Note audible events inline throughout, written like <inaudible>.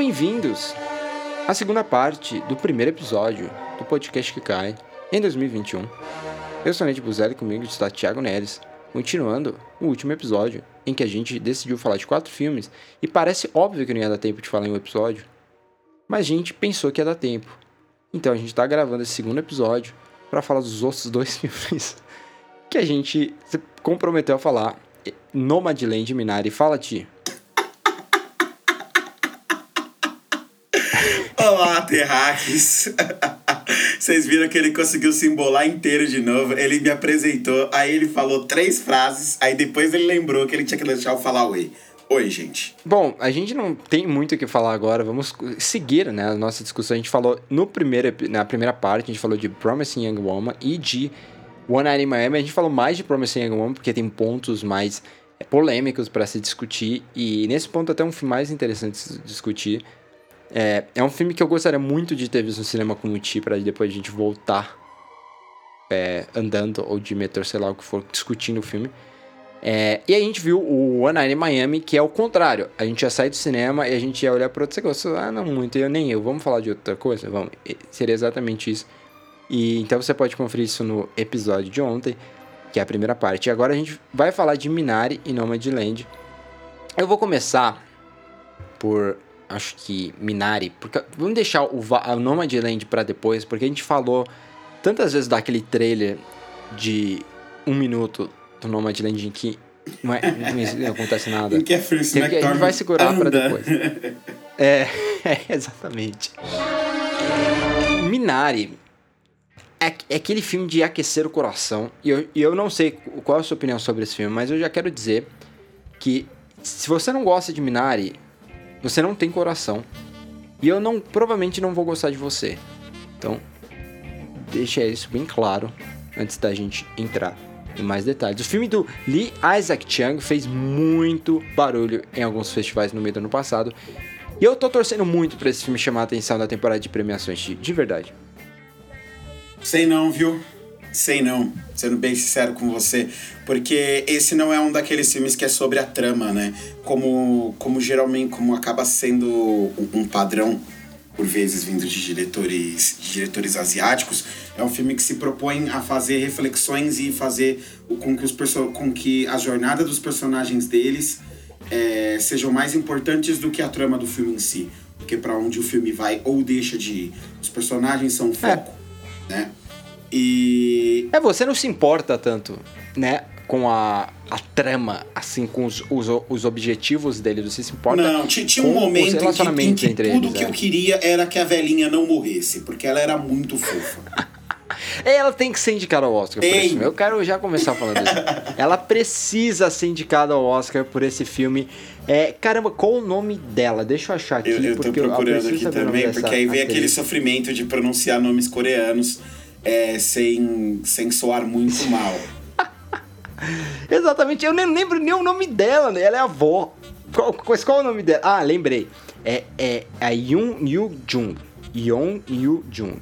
bem-vindos à segunda parte do primeiro episódio do podcast que cai em 2021. Eu sou Nete Buzelli, comigo está Thiago Neres, continuando o último episódio em que a gente decidiu falar de quatro filmes e parece óbvio que não ia dar tempo de falar em um episódio, mas a gente pensou que ia dar tempo. Então a gente está gravando esse segundo episódio para falar dos outros dois <laughs> filmes que a gente se comprometeu a falar. Nomadland Minari. Fala, Ti. Olá, terráqueos! <laughs> Vocês viram que ele conseguiu se embolar inteiro de novo. Ele me apresentou, aí ele falou três frases, aí depois ele lembrou que ele tinha que deixar eu falar oi. Oi, gente. Bom, a gente não tem muito o que falar agora. Vamos seguir, né, a nossa discussão. A gente falou no primeiro, na primeira parte, a gente falou de Promising Young Woman e de One Night in Miami. A gente falou mais de Promising Young Woman porque tem pontos mais é, polêmicos para se discutir e nesse ponto até um mais interessante discutir. É, é um filme que eu gostaria muito de ter visto no cinema com o Ti para depois a gente voltar é, andando ou de metrô, sei lá o que for, discutindo o filme. É, e a gente viu o One Night in Miami, que é o contrário. A gente ia sair do cinema e a gente ia olhar para outro negócio. Ah, não muito, eu nem eu. Vamos falar de outra coisa? Vamos. Seria exatamente isso. E então você pode conferir isso no episódio de ontem, que é a primeira parte. E agora a gente vai falar de Minari e Nomadland. Eu vou começar por acho que Minari, porque vamos deixar o, o Nomadland para depois, porque a gente falou tantas vezes daquele trailer de um minuto do Nomadland em que não, é, não, acontece nada. <laughs> Em que é Francis Tem a gente vai segurar para depois. <laughs> É, <laughs> é, exatamente. Minari é, é aquele filme de aquecer o coração. E eu, e eu não sei qual é a sua opinião sobre esse filme, mas eu já quero dizer que se você não gosta de Minari, você não tem coração. E eu não provavelmente não vou gostar de você. Então, deixa isso bem claro antes da gente entrar em mais detalhes. O filme do Lee Isaac Chung fez muito barulho em alguns festivais no meio do ano passado. E eu tô torcendo muito pra esse filme chamar a atenção da temporada de premiações, de, de verdade. Sei não, viu? Sei não, sendo bem sincero com você, porque esse não é um daqueles filmes que é sobre a trama, né? Como, como geralmente, como acaba sendo um, padrão, por vezes vindo de diretores, de diretores asiáticos, é um filme que se propõe a fazer reflexões e fazer com que, os com que a jornada dos personagens deles é, sejam mais importantes do que a trama do filme em si. Porque para onde o filme vai ou deixa de ir, os personagens são o foco, né? E É, você não se importa tanto, né? Com a, a trama, assim, com os, os, os objetivos dele. Você se importa Não, ti- tinha um momento em que, em que tudo eles. que é. eu queria era que a velhinha não morresse, porque ela era muito fofa. <laughs> Ela tem que ser indicada ao Oscar por esse filme. Eu quero já começar falando disso. <laughs> Ela precisa ser indicada ao Oscar por esse filme. É, caramba, qual o nome dela? Deixa eu achar aqui. Eu, eu tô procurando preciso aqui também, porque aí vem atriz. aquele sofrimento de pronunciar nomes coreanos é, sem, sem soar muito mal. <laughs> Exatamente, eu nem lembro nem o nome dela, né? Ela é a avó. Qual, qual, qual é o nome dela? Ah, lembrei. É, é a Yoon Yu Jung. Yoon Yu Jung.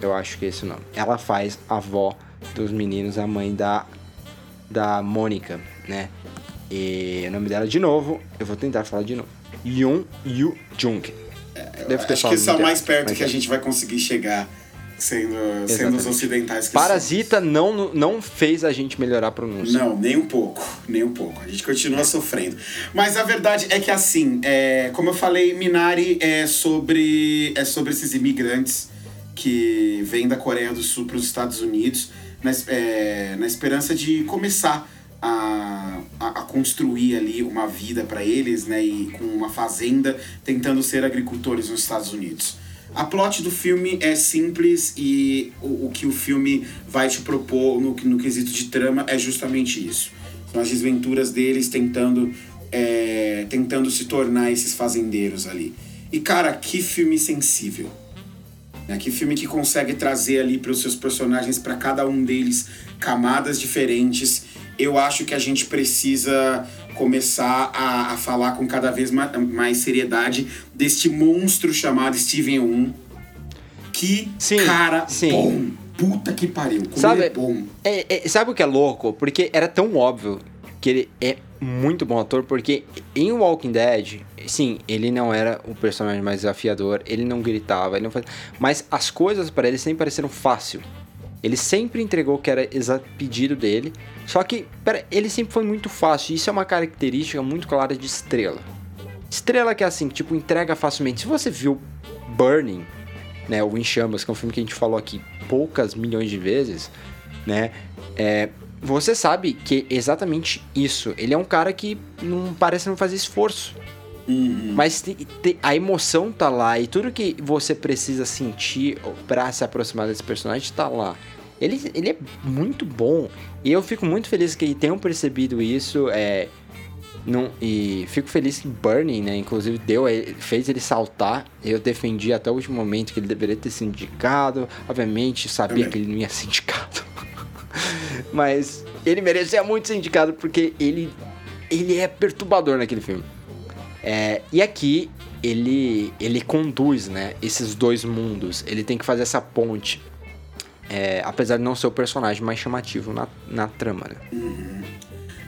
Eu acho que é esse o nome. Ela faz a avó dos meninos, a mãe da, da Mônica, né? E o nome dela, de novo, eu vou tentar falar de novo. Yoon Yu Jung. Devo ter Acho que isso é o mais perto mas que a é. gente vai conseguir chegar sendo, sendo os ocidentais que Parasita não, não fez a gente melhorar a pronúncia. Não, nem um pouco, nem um pouco. A gente continua sofrendo. Mas a verdade é que assim, é, como eu falei, Minari é sobre, é sobre esses imigrantes que vêm da Coreia do Sul para os Estados Unidos na, é, na esperança de começar a, a, a construir ali uma vida para eles, né? E com uma fazenda tentando ser agricultores nos Estados Unidos. A plot do filme é simples e o, o que o filme vai te propor no, no quesito de trama é justamente isso. São as desventuras deles tentando, é, tentando se tornar esses fazendeiros ali. E cara, que filme sensível. Né? Que filme que consegue trazer ali para os seus personagens, para cada um deles, camadas diferentes. Eu acho que a gente precisa começar a, a falar com cada vez ma- mais seriedade deste monstro chamado Steven Yeun. Que Sim, cara sim. bom. Puta que pariu. Como Sabe- é bom. É, é, sabe o que é louco? Porque era tão óbvio que ele é muito bom ator, porque em Walking Dead, sim, ele não era o personagem mais desafiador, ele não gritava, ele não fazia, mas as coisas para ele sempre pareceram fácil. Ele sempre entregou o que era pedido dele, só que pera, ele sempre foi muito fácil. Isso é uma característica muito clara de estrela. Estrela que é assim, tipo, entrega facilmente. Se você viu Burning, né, o Em Chamas, que é um filme que a gente falou aqui poucas milhões de vezes, né, é, você sabe que é exatamente isso. Ele é um cara que não parece não fazer esforço. Uhum. Mas te- te- a emoção tá lá e tudo que você precisa sentir pra se aproximar desse personagem tá lá. Ele, ele é muito bom e eu fico muito feliz que tenham percebido isso. É, não, e fico feliz que Burning, né, inclusive deu, ele- fez ele saltar. Eu defendi até o último momento que ele deveria ter sido indicado. Obviamente, sabia que ele não ia ser indicado. <laughs> Mas ele merecia muito ser indicado porque ele, ele é perturbador naquele filme. É, e aqui ele, ele conduz né, esses dois mundos. Ele tem que fazer essa ponte. É, apesar de não ser o personagem mais chamativo na, na trama, né?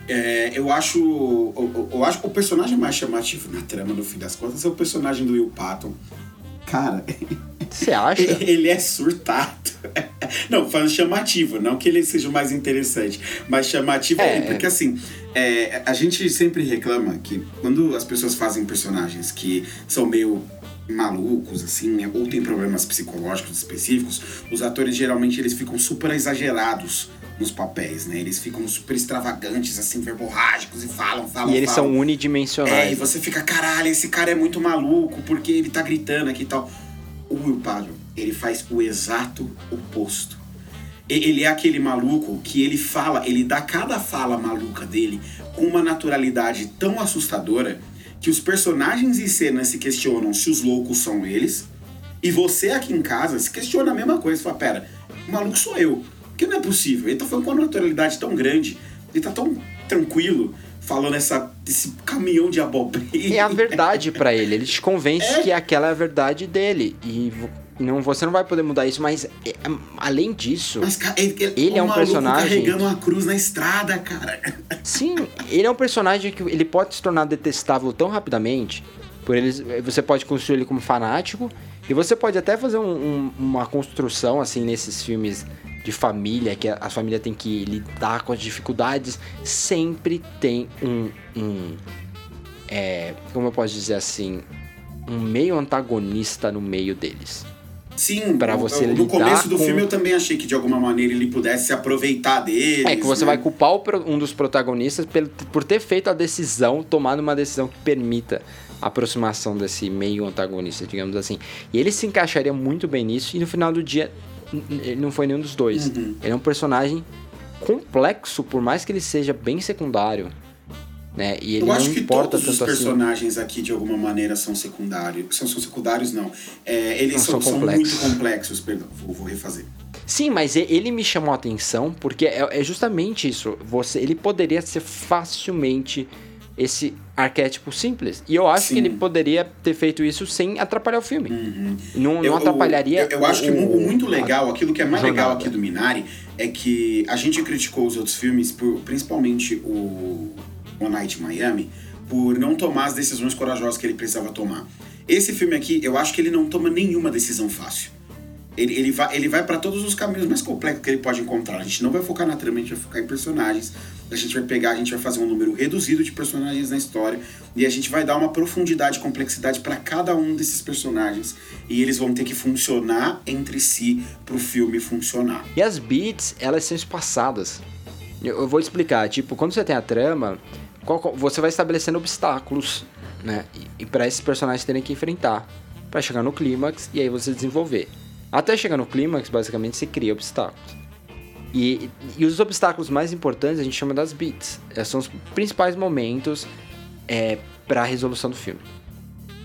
É, eu acho. Eu, eu acho que o personagem mais chamativo na trama, no fim das contas, é o personagem do Will Patton. Cara, Você acha? ele é surtado. Não, falando chamativo, não que ele seja o mais interessante, mas chamativo é, É. ele, porque assim, é, a gente sempre reclama que quando as pessoas fazem personagens que são meio malucos, assim, né, ou tem problemas psicológicos específicos, os atores geralmente eles ficam super exagerados nos papéis, né? Eles ficam super extravagantes, assim, verborrágicos e falam, falam, E eles falam. são É, e unidimensionais. você fica, caralho, esse cara é muito maluco, porque ele tá gritando aqui e tal. O Will Patton, ele faz o exato oposto. E- Ele é aquele maluco que ele fala, ele dá cada fala maluca dele com uma naturalidade tão assustadora que os personagens em cena se questionam se os loucos são eles. E você aqui em casa se questiona a mesma coisa. Fala, pera, o maluco sou eu. Porque não é possível. Ele tá falando com uma naturalidade tão grande, ele tá tão tranquilo, falando essa, esse caminhão de abobrinha. É a verdade pra ele. Ele te convence É. que aquela é a verdade dele. E não, você não vai poder mudar isso, mas é, além disso, Mas, cara, ele, Ele é um personagem- carregando uma cruz na estrada, cara. sim, ele é um personagem que ele pode se tornar detestável tão rapidamente. Por eles, você pode construir ele como fanático e você pode até fazer um- um- uma construção assim nesses filmes de família que a, a família tem que lidar com as dificuldades. Sempre tem um, um é, como eu posso dizer assim, um meio antagonista no meio deles. Sim, eu- você no lidar começo do com- filme eu também achei que de alguma maneira ele pudesse se aproveitar deles. É que você né? vai culpar um dos protagonistas por ter feito a decisão, tomado uma decisão que permita a aproximação desse meio antagonista, digamos assim. E ele se encaixaria muito bem nisso, e no final do dia, ele não foi nenhum dos dois. Uhum. Ele é um personagem complexo, por mais que ele seja bem secundário. Né? E ele Eu não acho que importa todos os tanto assim. personagens aqui de alguma maneira são secundários. São, são secundários, não. É, eles Não, são, são são complexos. muito complexos, perdão. Vou, vou refazer. Sim, mas ele me chamou a atenção porque é, é justamente isso. Você, ele poderia ser facilmente esse arquétipo simples. E eu acho Sim. que ele poderia ter feito isso sem atrapalhar o filme. Não, não Eu- atrapalharia. Eu, eu acho que o, muito legal, aquilo que é mais legal aqui do Minari, é que a gente criticou os outros filmes, por, principalmente o One Night Miami, por não tomar as decisões corajosas que ele precisava tomar. Esse filme aqui, eu acho que ele não toma nenhuma decisão fácil. Ele, ele vai, ele vai para todos os caminhos mais complexos que ele pode encontrar. A gente não vai focar na trama, a gente vai focar em personagens. A gente vai pegar, a gente vai fazer um número reduzido de personagens na história e a gente vai dar uma profundidade complexidade para cada um desses personagens e eles vão ter que funcionar entre si pro filme funcionar. E as beats, elas são espaçadas. Eu, vou explicar. Tipo, quando você tem a trama, qual- você vai estabelecendo obstáculos, né? E, e para esses personagens terem que enfrentar. Pra chegar no clímax e aí você desenvolver. Até chegar no clímax, basicamente, você cria obstáculos. E, e os obstáculos mais importantes a gente chama das beats. Esses são os principais momentos é, para a resolução do filme.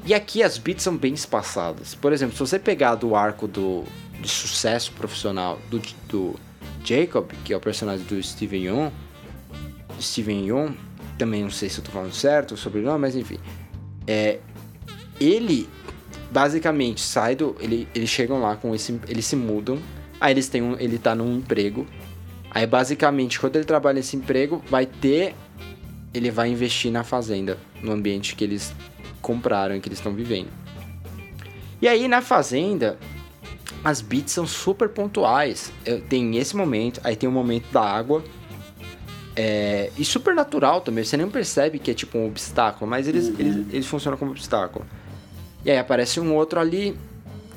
E aqui as beats são bem espaçadas. Por exemplo, se você pegar do arco do, de sucesso profissional do, do Jacob, que é o personagem do Steven Yeun, Steven Yeun, também não sei se eu tô falando certo o sobrenome, mas enfim. É, ele basicamente sai do. Ele, eles chegam lá com esse. Eles se mudam. Aí eles têm um. Ele tá num emprego. Aí basicamente, quando ele trabalha nesse emprego, vai ter ele vai investir na fazenda, no ambiente que eles compraram e que eles estão vivendo. E aí na fazenda, as beats são super pontuais. Tem esse momento, aí tem o momento da água. É, e super natural também, você nem percebe que é tipo um obstáculo, mas eles, uhum. eles, eles funcionam como obstáculo. E aí aparece um outro ali,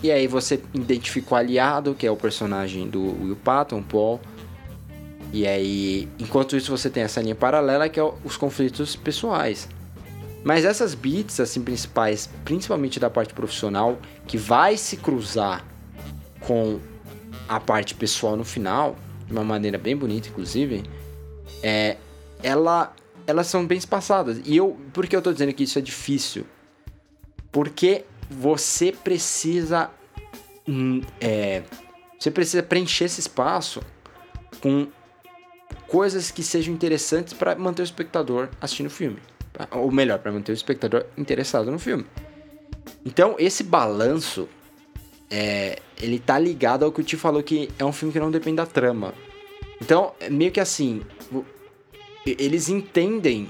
e aí você identifica o aliado, que é o personagem do Will Patton, Paul. E aí, enquanto isso, você tem essa linha paralela que é os conflitos pessoais. Mas essas beats, assim, principais, principalmente da parte profissional, que vai se cruzar com a parte pessoal no final, de uma maneira bem bonita, inclusive, é, ela, elas são bem espaçadas. E eu, por que eu tô dizendo que isso é difícil? Porque você precisa, hum, é, você precisa preencher esse espaço com coisas que sejam interessantes para manter o espectador assistindo o filme. Ou melhor, para manter o espectador interessado no filme. Então, esse balanço, é, ele tá ligado ao que o Tio falou que é um filme que não depende da trama. Então, é meio que assim, eles entendem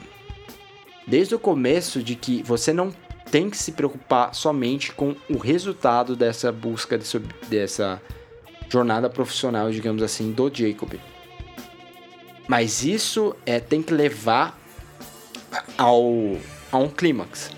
desde o começo de que você não tem que se preocupar somente com o resultado dessa busca, dessa jornada profissional, digamos assim, do Jacob. Mas isso é, tem que levar ao, a um clímax.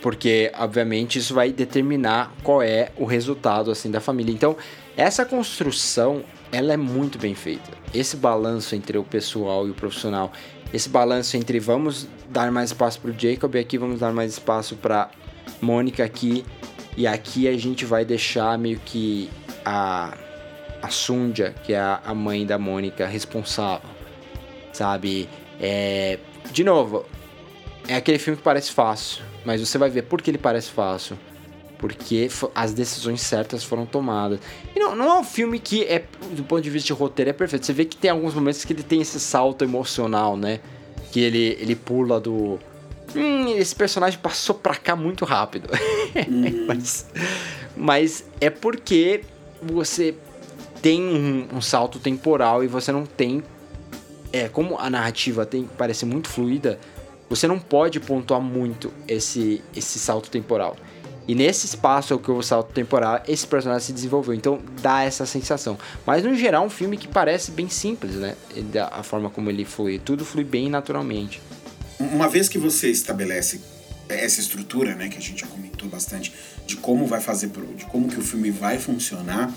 Porque, obviamente, isso vai determinar qual é o resultado assim da família. Então, essa construção, ela é muito bem feita. Esse balanço entre o pessoal e o profissional, esse balanço entre vamos dar mais espaço para o Jacob e aqui vamos dar mais espaço para Mônica aqui e aqui a gente vai deixar meio que a a Sundia, que é a mãe da Mônica, responsável, sabe? É, de novo, é aquele filme que parece fácil, mas você vai ver por que ele parece fácil. Porque as decisões certas foram tomadas. E não, não é um filme que, é, do ponto de vista de roteiro, é perfeito. Você vê que tem alguns momentos que ele tem esse salto emocional, né? Que ele, ele pula do. Hum, esse personagem passou pra cá muito rápido. Uhum. <laughs> mas, mas é porque você tem um, um, salto temporal e você não tem. É, como a narrativa tem parece muito fluida, você não pode pontuar muito esse, esse salto temporal. E nesse espaço que o salto temporal, esse personagem se desenvolveu. Então dá essa sensação. Mas no geral, um filme que parece bem simples, né? A forma como ele flui. Tudo flui bem naturalmente. Uma vez que você estabelece essa estrutura, né, que a gente já comentou bastante, de como vai fazer, de como que o filme vai funcionar,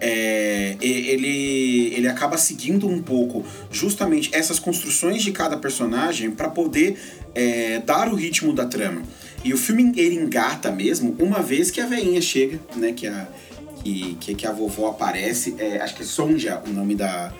é, ele, ele acaba seguindo um pouco justamente essas construções de cada personagem para poder é, dar o ritmo da trama. E o filme ele engata mesmo uma vez que a veinha chega, né? Que a, que, que, que a vovó aparece. É, acho que é Sonja o nome da.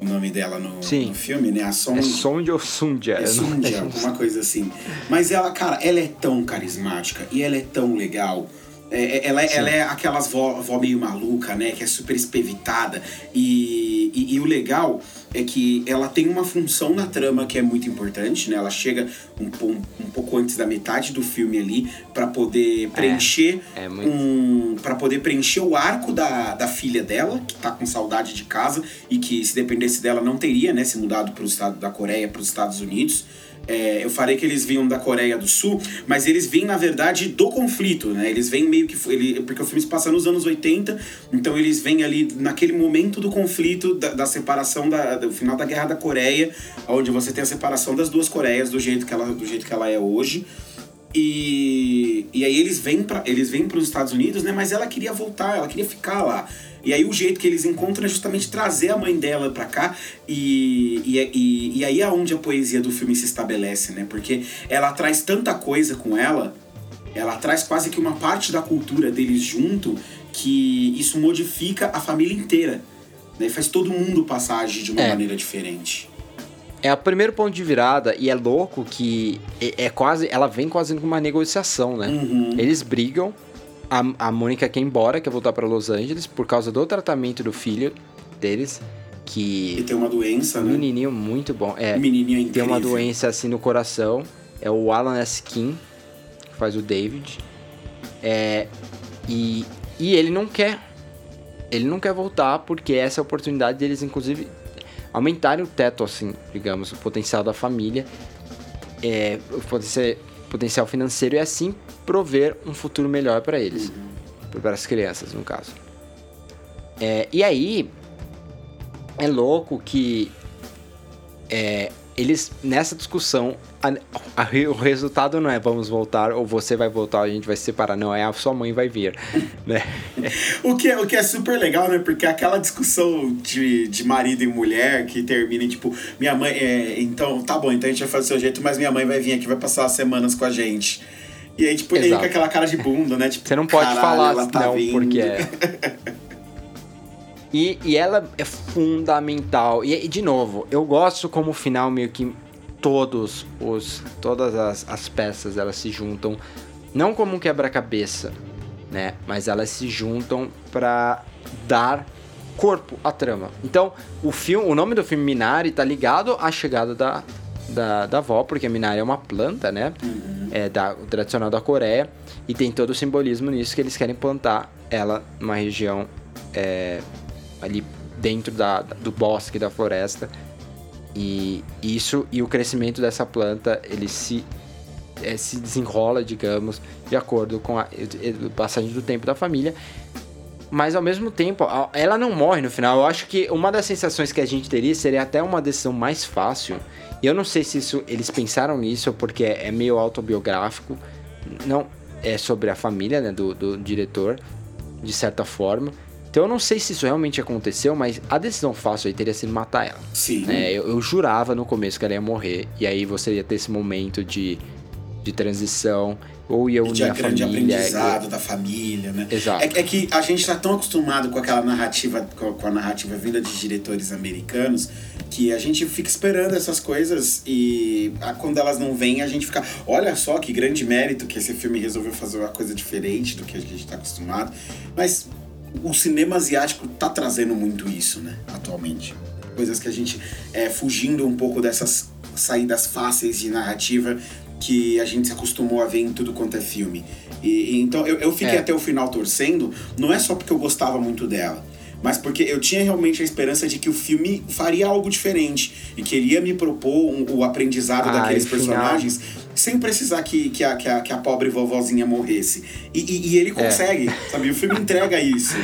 O nome dela no, no filme, né? A Sonja. É Sonja ou Sunja? É Sonja, alguma coisa assim. Mas ela, cara, ela é tão carismática e ela é tão legal. É, é, ela, ela é aquelas vó, vó meio maluca, né? Que é super espevitada. E, e, e, o legal é que ela tem uma função na trama que é muito importante, né? Ela chega um, um, um pouco antes da metade do filme ali para poder é, preencher é, é muito... um para poder preencher o arco da, da filha dela, que tá com saudade de casa e que se dependesse dela não teria, né? Se mudado para o estado da Coreia para os Estados Unidos. É, eu falei que eles vinham da Coreia do Sul, mas eles vêm, na verdade, do conflito, né? Eles vêm meio que. Ele, porque o filme se passa nos anos 80, então eles vêm ali naquele momento do conflito, da, da separação, da, do final da Guerra da Coreia, onde você tem a separação das duas Coreias do jeito que ela, do jeito que ela é hoje. E, e aí eles vêm para eles vêm para os Estados Unidos, né? Mas ela queria voltar, ela queria ficar lá. E aí o jeito que eles encontram é justamente trazer a mãe dela pra cá e, e, e, e aí é onde a poesia do filme se estabelece, né? Porque ela traz tanta coisa com ela, ela traz quase que uma parte da cultura deles junto, que isso modifica a família inteira. Né? Faz todo mundo passar a agir de uma é. maneira diferente. É o primeiro ponto de virada e é louco que é, é quase. Ela vem quase com uma negociação, né? Uhum. Eles brigam, a, a Mônica quer ir embora, quer voltar para Los Angeles por causa do tratamento do filho deles. Que. Tem uma doença, né? Menininho muito bom. É. Menininho incrível. Tem uma doença assim no coração. É o Alan Skin, que faz o David. É. E, e ele não quer. Ele não quer voltar porque essa é a oportunidade deles, inclusive. Aumentarem o teto, assim, digamos, o potencial da família, é, o potencial, financeiro e assim prover um futuro melhor para eles, para as crianças, no caso. É, e aí, é louco que é, eles, nessa discussão, a, a, o resultado não é vamos voltar ou você vai voltar, a gente vai se separar. Não, é a sua mãe vai vir, <laughs> né? o, que é, o que é super legal, né? Porque aquela discussão de, de marido e mulher que termina em, tipo, minha mãe... É, então, tá bom, então a gente vai fazer do seu jeito, mas minha mãe vai vir aqui, vai passar as semanas com a gente. E aí, tipo, Exato. ele com aquela cara de bunda, né? Tipo, você não pode falar tá não, vindo. porque é... <laughs> E, e ela é fundamental. E, de novo, eu gosto como final meio que todos os todas as, as peças elas se juntam não como um quebra-cabeça, né? Mas elas se juntam para dar corpo à trama. Então, o filme, o nome do filme Minari tá ligado à chegada da, da, da avó, porque a Minari é uma planta, né? É da, tradicional da Coreia. E tem todo o simbolismo nisso que eles querem plantar ela numa região é, ali dentro da, do bosque, da floresta. E isso e o crescimento dessa planta, ele se, é, se desenrola, digamos, de acordo com a, a passagem do tempo da família. Mas ao mesmo tempo, ela não morre no final. Eu acho que uma das sensações que a gente teria seria até uma decisão mais fácil. E eu não sei se isso eles pensaram nisso porque é meio autobiográfico. Não é sobre a família né, do, do diretor, de certa forma. Então eu não sei se isso realmente aconteceu, mas a decisão fácil aí teria sido matar ela. Sim. É, eu, eu, jurava no começo que ela ia morrer, e aí você ia ter esse momento de, de transição, ou ia unir de a grande família. aprendizado e... da família, né? Exato. É, é, que a gente tá tão acostumado com aquela narrativa, com, com a narrativa vinda de diretores americanos, que a gente fica esperando essas coisas e a, quando elas não vêm, a gente fica, olha só que grande mérito que esse filme resolveu fazer uma coisa diferente do que a gente está acostumado. Mas o cinema asiático tá trazendo muito isso, né, atualmente. Coisas que a gente é fugindo um pouco dessas saídas fáceis de narrativa que a gente se acostumou a ver em tudo quanto é filme. E, e então eu, eu fiquei é. até o final torcendo, não é só porque eu gostava muito dela, mas porque eu tinha realmente a esperança de que o filme faria algo diferente e queria me propor um, o aprendizado ah, daqueles personagens sem precisar que, que, a, que, a, que a pobre vovozinha morresse. E, e, e ele é. consegue, é. sabe? O filme entrega isso.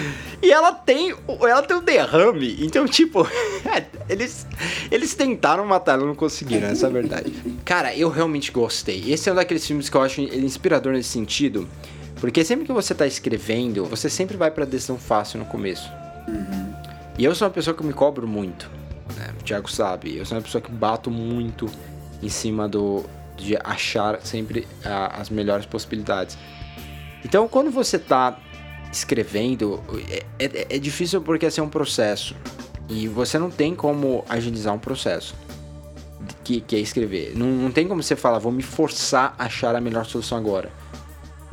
E ela tem, ela tem um derrame, então, tipo, <laughs> eles, eles tentaram matar, ela não conseguiram, essa é a verdade. Cara, eu realmente gostei. Esse é um daqueles filmes que eu acho ele inspirador nesse sentido, porque sempre que você tá escrevendo, você sempre vai pra decisão fácil no começo. Uhum. E eu sou uma pessoa que me cobro muito, né? O Thiago sabe, eu sou uma pessoa que bato muito em cima do, de achar sempre uh, as melhores possibilidades. Então, quando você está escrevendo, é, é, é, difícil porque assim, é um processo. E você não tem como agilizar um processo que, que é escrever. Não, não tem como você falar, vou me forçar a achar a melhor solução agora.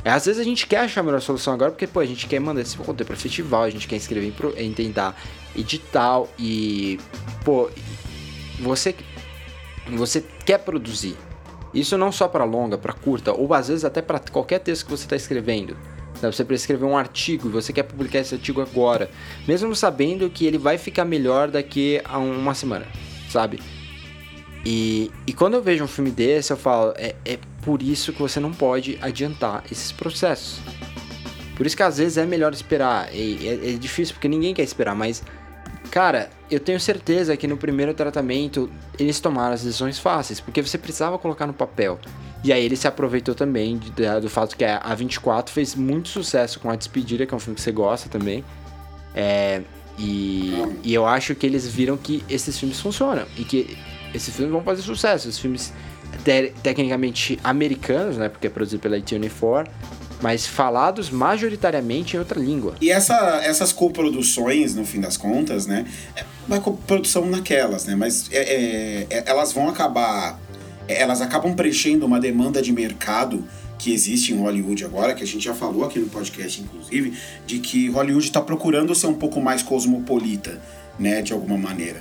É, às vezes a gente quer achar a melhor solução agora porque, pô, a gente quer mandar esse conteúdo para festival, a gente quer escrever em, tentar edital e, pô, você, você quer produzir. Isso não só para longa, para curta, ou às vezes até para qualquer texto que você está escrevendo. Você precisa escrever um artigo e você quer publicar esse artigo agora, mesmo sabendo que ele vai ficar melhor daqui a uma semana, sabe? E, e quando eu vejo um filme desse, eu falo, é, é por isso que você não pode adiantar esses processos. Por isso que às vezes é melhor esperar. É, é difícil porque ninguém quer esperar, mas Cara, eu tenho certeza que no primeiro tratamento eles tomaram as decisões fáceis, porque você precisava colocar no papel. E aí ele se aproveitou também de, de, do fato que a 24 fez muito sucesso com A Despedida, que é um filme que você gosta também. É, e, e eu acho que eles viram que esses filmes funcionam e que esses filmes vão fazer sucesso. Os filmes te, tecnicamente americanos, né? Porque é produzido pela A24, mas falados majoritariamente em outra língua. E essa, essas coproduções, no fim das contas, né? É uma coprodução naquelas, né? Mas é, é, é, elas vão acabar. É, elas acabam preenchendo uma demanda de mercado que existe em Hollywood agora, que a gente já falou aqui no podcast, inclusive, de que Hollywood está procurando ser um pouco mais cosmopolita, né? De alguma maneira.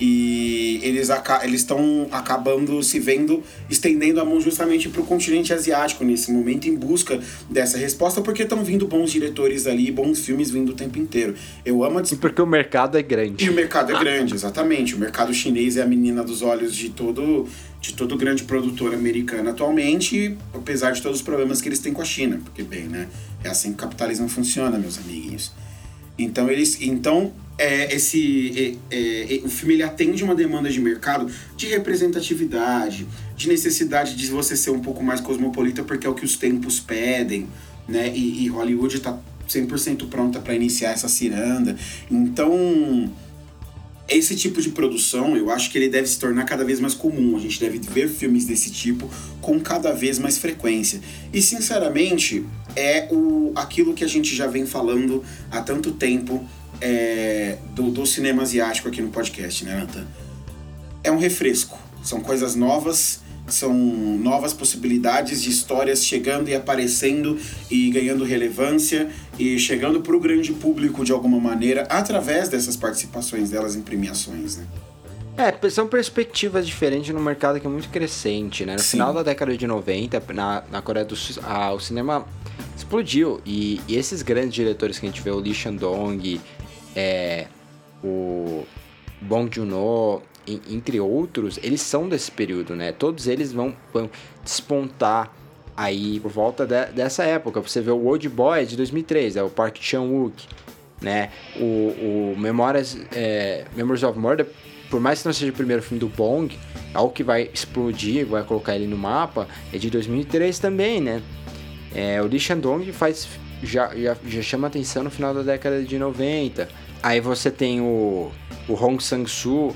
E eles eles estão acabando se vendo, estendendo a mão justamente para o continente asiático nesse momento, em busca dessa resposta, porque estão vindo bons diretores ali, bons filmes vindo o tempo inteiro. Eu amo a E porque o mercado é grande. E o mercado é grande, exatamente. O mercado chinês é a menina dos olhos de todo de todo grande produtor americano atualmente, apesar de todos os problemas que eles têm com a China, porque bem, né? É assim que o capitalismo funciona, meus amiguinhos. Então eles, então é, esse é, é, o filme ele atende uma demanda de mercado de representatividade, de necessidade de você ser um pouco mais cosmopolita porque é o que os tempos pedem, né? E, e Hollywood está 100% pronta para iniciar essa ciranda. Então esse tipo de produção, eu acho que ele deve se tornar cada vez mais comum. A gente deve ver filmes desse tipo com cada vez mais frequência. E sinceramente, é o aquilo que a gente já vem falando há tanto tempo é, do, do cinema asiático aqui no podcast, né, Nathan? É um refresco. São coisas novas são novas possibilidades de histórias chegando e aparecendo e ganhando relevância e chegando para o grande público de alguma maneira através dessas participações delas em premiações, né? É, são perspectivas diferentes no mercado que é muito crescente, né? No Sim. final da década de 90, na, na Coreia do Sul, ah, o cinema explodiu. E, e, esses grandes diretores que a gente vê, o Lee Shandong, é, o Bong Joon-ho, entre outros, eles são desse período, né? Todos eles vão, vão despontar aí por volta de, dessa época. Você vê o Old Boy de 2003, é o Park Chan-wook, né? O, o Memórias, é, Memories of Murder, por mais que não seja o primeiro filme do Bong, algo que vai explodir, vai colocar ele no mapa, é de 2003 também, né? É, o Lee Shandong faz, já, já, já chama atenção no final da década de 90. Aí você tem o, o Hong Sang-soo,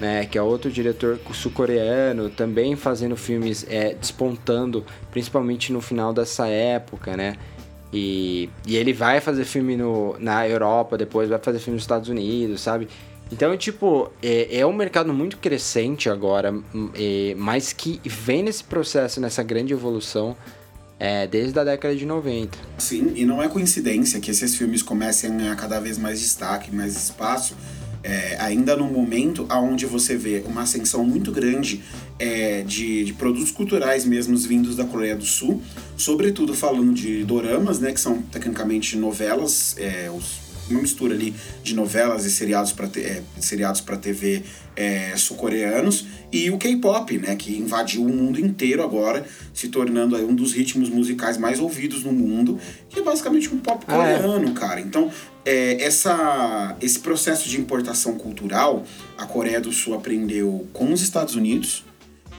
né, que é outro diretor sul-coreano, também fazendo filmes é, despontando, principalmente no final dessa época, né? E, e ele vai fazer filme no, na Europa, depois vai fazer filme nos Estados Unidos, sabe? Então, tipo, é, é um mercado muito crescente agora, é, mas que vem nesse processo, nessa grande evolução é, desde a década de 90. Sim, e não é coincidência que esses filmes comecem a ganhar cada vez mais destaque, mais espaço, é, ainda no momento onde você vê uma ascensão muito grande é, de, de, produtos culturais mesmos vindos da Coreia do Sul, sobretudo falando de doramas, né, que são tecnicamente novelas, é, os, uma mistura ali de novelas e seriados para é, seriados para TV é, sul-coreanos e o K-pop, né, que invadiu o mundo inteiro agora, se tornando aí um dos ritmos musicais mais ouvidos no mundo, que é basicamente um pop coreano, ah, é. cara. Então, é, essa, esse processo de importação cultural, a Coreia do Sul aprendeu com os Estados Unidos.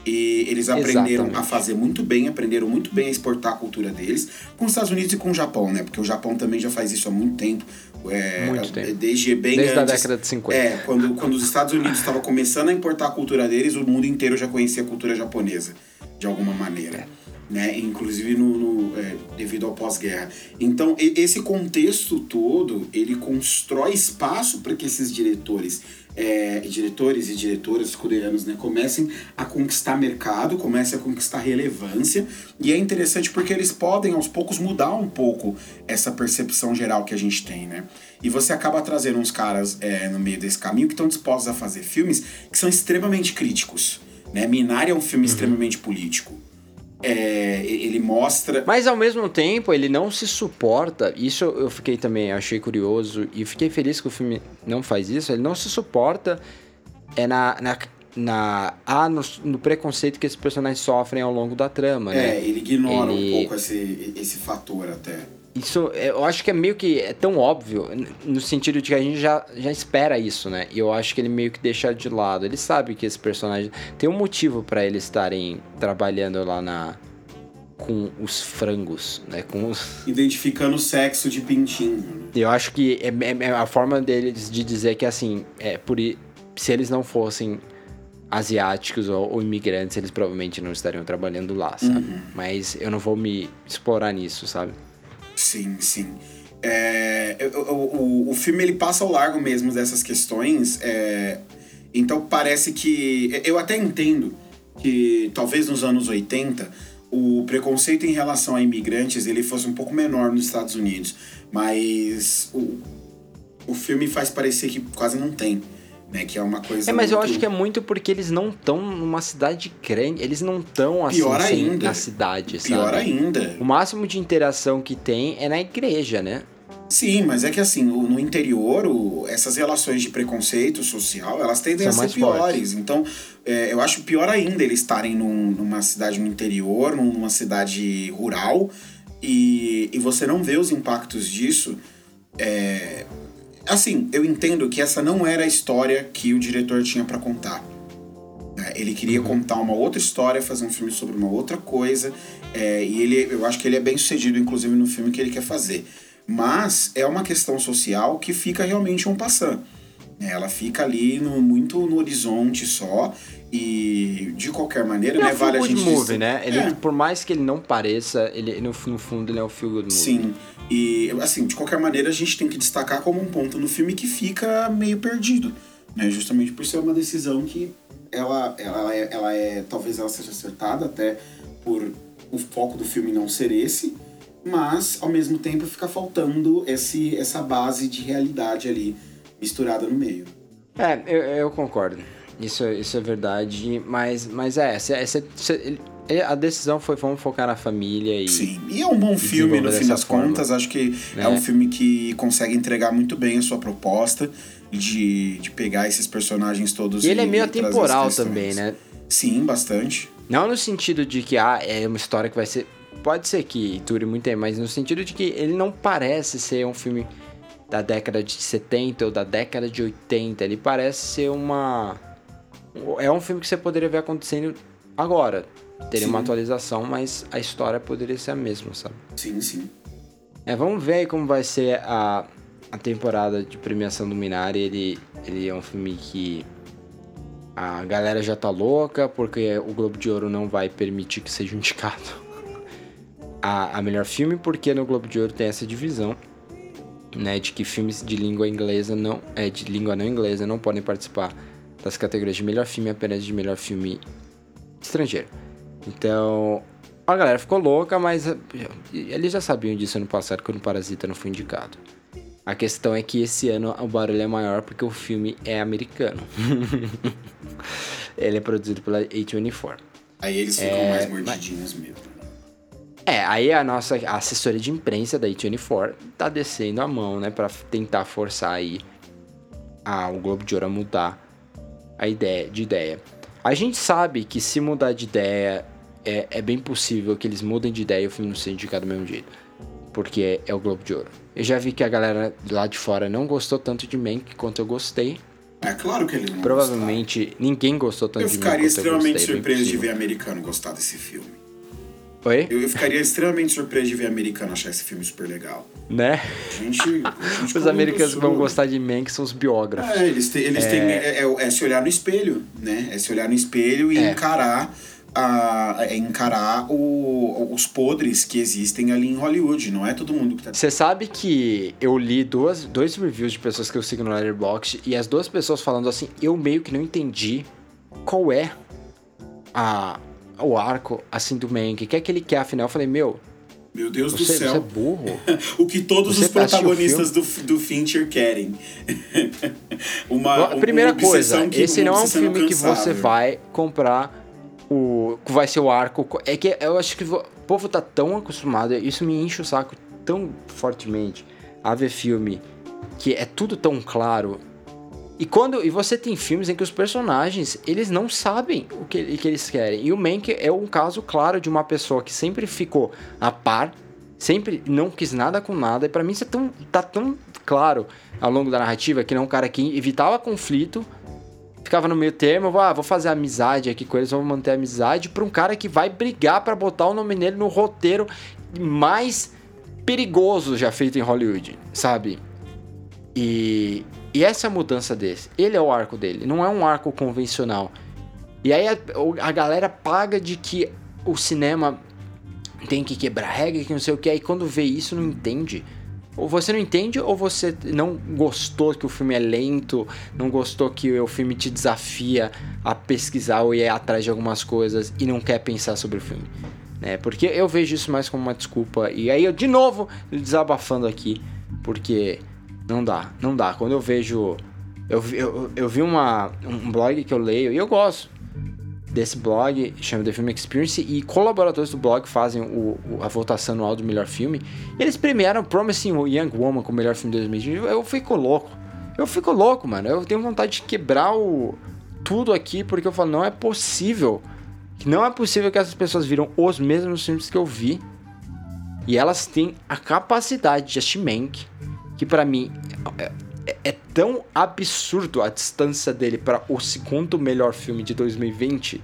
E eles aprenderam Exatamente. a fazer muito bem, aprenderam muito bem a exportar a cultura deles com os Estados Unidos e com o Japão, né? Porque o Japão também já faz isso há muito tempo. É, muito tempo. Desde bem Desde antes, a década de 50. É, quando, quando os Estados Unidos estavam começando a importar a cultura deles, o mundo inteiro já conhecia a cultura japonesa, de alguma maneira. É né? Inclusive no, no é, devido ao pós-guerra. Então esse contexto todo ele constrói espaço para que esses diretores é, diretores e diretoras coreanos né, comecem a conquistar mercado, comecem a conquistar relevância. E é interessante porque eles podem, aos poucos, mudar um pouco essa percepção geral que a gente tem, né? E você acaba trazendo uns caras é, no meio desse caminho que estão dispostos a fazer filmes que são extremamente críticos. Né? Minari é um filme uhum. extremamente político. É, ele mostra. Mas ao mesmo tempo, ele não se suporta. Isso eu fiquei também, achei curioso. E fiquei feliz que o filme não faz isso. Ele não se suporta é na, na, na ah, no, no, preconceito que esses personagens sofrem ao longo da trama, é, né? ele ignora ele... um pouco esse, esse fator até. Isso, eu acho que é meio que é tão óbvio, no sentido de que a gente já, já espera isso, né? E eu acho que ele meio que deixa de lado. Ele sabe que esse personagem tem um motivo para eles estarem trabalhando lá na com os frangos, né? Com os... Identificando o sexo de pintinho. Eu acho que é, é, é a forma deles de dizer que assim, é por se eles não fossem asiáticos ou, ou, imigrantes, eles provavelmente não estariam trabalhando lá, sabe? Uhum. Mas eu não vou me explorar nisso, sabe? Sim, sim. É, o, o, o filme ele passa ao largo mesmo dessas questões, é, então parece que. Eu até entendo que talvez nos anos 80 o preconceito em relação a imigrantes ele fosse um pouco menor nos Estados Unidos, mas o, o filme faz parecer que quase não tem. Né? Que é uma coisa. É, mas muito... eu acho que é muito porque eles não estão numa cidade grande. Eles não estão assim Pior ainda. na cidade, Pior sabe? ainda. O máximo de interação que tem é na igreja, né? Sim, mas é que assim, no interior, o- essas relações de preconceito social, elas tendem São a ser piores. fortes. Então, é, eu acho pior ainda eles estarem num- numa cidade no interior, num- numa cidade rural, e, e você não vê os impactos disso. É, assim, eu entendo que essa não era a história que o diretor tinha pra contar. né? Ele queria contar uma outra história, fazer um filme sobre uma outra coisa, é, e ele, eu acho que ele é bem sucedido, inclusive, no filme que ele quer fazer. Mas é uma questão social que fica realmente um passant. né? Ela fica ali no, muito no horizonte só, e de qualquer maneira, Ele é né, um vale a gente movie, dizer- né? Ele, É. Por mais que ele não pareça, ele no, no fundo ele é um feel good movie. Sim. E, assim, de qualquer maneira, a gente tem que destacar como um ponto no filme que fica meio perdido. Né? Justamente por ser uma decisão que ela, ela, é, ela é. Talvez ela seja acertada, até por o foco do filme não ser esse. Mas, ao mesmo tempo, fica faltando esse, essa base de realidade ali misturada no meio. É, eu, eu concordo. Isso, isso é verdade, mas, mas é, ele- a decisão foi vamos focar na família e Sim, e é um bom filme no fim das forma. contas. Acho que é É. um filme que consegue entregar muito bem a sua proposta de, de pegar esses personagens todos E ele é meio atemporal também, né? Sim, bastante. Não no sentido de que ah, é uma história que vai ser. Pode ser que dure muito tempo, mas no sentido de que ele não parece ser um filme da década de 70 ou da década de 80. Ele parece ser uma. É um filme que você poderia ver acontecendo agora. Teria uma Sim. atualização, mas a história poderia ser a mesma, sabe? Sim, sim. É, vamos ver aí como vai ser a, a temporada de premiação do Minari. Ele, ele é um filme que a galera já tá louca, porque o Globo de Ouro não vai permitir que seja indicado <laughs> a, a melhor filme, porque no Globo de Ouro tem essa divisão, né, de que filmes de língua inglesa não, é, de língua não inglesa não podem participar das categorias de melhor filme, apenas de melhor filme estrangeiro. Então, a galera ficou louca, mas eh, eles já sabiam disso ano passado, quando o Parasita não foi indicado. A questão é que esse ano o barulho é maior porque o filme é americano. <laughs> Ele é produzido pela A24. Aí eles ficam É, mais mordidinhos mesmo. né? É, aí a nossa assessoria de imprensa da A24 tá descendo a mão, né, Pra tentar forçar aí a, o Globo de Ouro a mudar a ideia, de ideia. A gente sabe que se mudar de ideia, é, é bem possível que eles mudem de ideia e o filme não seja indicado do mesmo jeito. Porque é, é o Globo de Ouro. Eu já vi que a galera lá de fora não gostou tanto de Mank quanto eu gostei. É claro que eles não Provavelmente ninguém gostou tanto. Eu de ficaria quanto eu extremamente gostei. é surpreso de ver americano gostar desse filme. Oi? Eu, eu ficaria extremamente surpreso de ver americano achar esse filme super legal. Né? A gente, a gente <laughs> Os americanos vão gostar de Mank são os biógrafos. É, eles têm. Eles têm é, é- é se olhar no espelho, né? É se olhar no espelho e É. encarar. A, é encarar o, os podres que existem ali em Hollywood. Não é todo mundo que tá. Você sabe que eu li duas, dois reviews de pessoas que eu sigo no Letterboxd e as duas pessoas falando assim, eu meio que não entendi qual é a, o arco assim do Mank. O que é que ele quer afinal? Eu falei, meu, Meu Deus do você, você é céu. burro. <laughs> o que todos Você os o protagonistas do, do Fincher querem. <laughs> uma, A primeira uma coisa, que- esse não é um filme que você vai comprar o. vai ser o arco. É que eu acho que o povo tá tão acostumado, isso me enche o saco tão fortemente a ver filme que é tudo tão claro. E quando e você tem filmes em que os personagens, eles não sabem o que, que eles querem. E o Mank é um caso claro de uma pessoa que sempre ficou a par, sempre não quis nada com nada. E pra mim isso é tão, tá tão claro ao longo da narrativa que ele é um cara que evitava conflito, ficava no meio termo, vou, ah, vou fazer amizade aqui com eles, vou manter amizade, pra um cara que vai brigar pra botar o nome dele no roteiro mais perigoso já feito em Hollywood, sabe? E, e essa mudança desse. Ele é o arco dele, não é um arco convencional. E aí a, a galera paga de que o cinema tem que quebrar regra, que não sei o que, aí quando vê isso não entende. Ou você não entende, ou você não gostou que o filme é lento, não gostou que o filme te desafia a pesquisar ou ir atrás de algumas coisas e não quer pensar sobre o filme. Né? Porque eu vejo isso mais como uma desculpa. E aí eu, de novo, desabafando aqui, porque não dá, não dá. Quando eu vejo Eu, eu, eu vi uma, um blog que eu leio e eu gosto desse blog, chama The Film Experience, e colaboradores do blog fazem o, o- a votação anual do melhor filme. Eles premiaram Promising Young Woman como melhor filme de 2020. Eu, fico louco. Eu fico louco, mano. Eu tenho vontade de quebrar o, tudo aqui, porque eu falo, não é possível. Não é possível que essas pessoas viram os mesmos filmes que eu vi. E elas têm a capacidade de assistir Mank, que pra mim é, é- é tão absurdo a distância dele para o segundo melhor filme de 2020.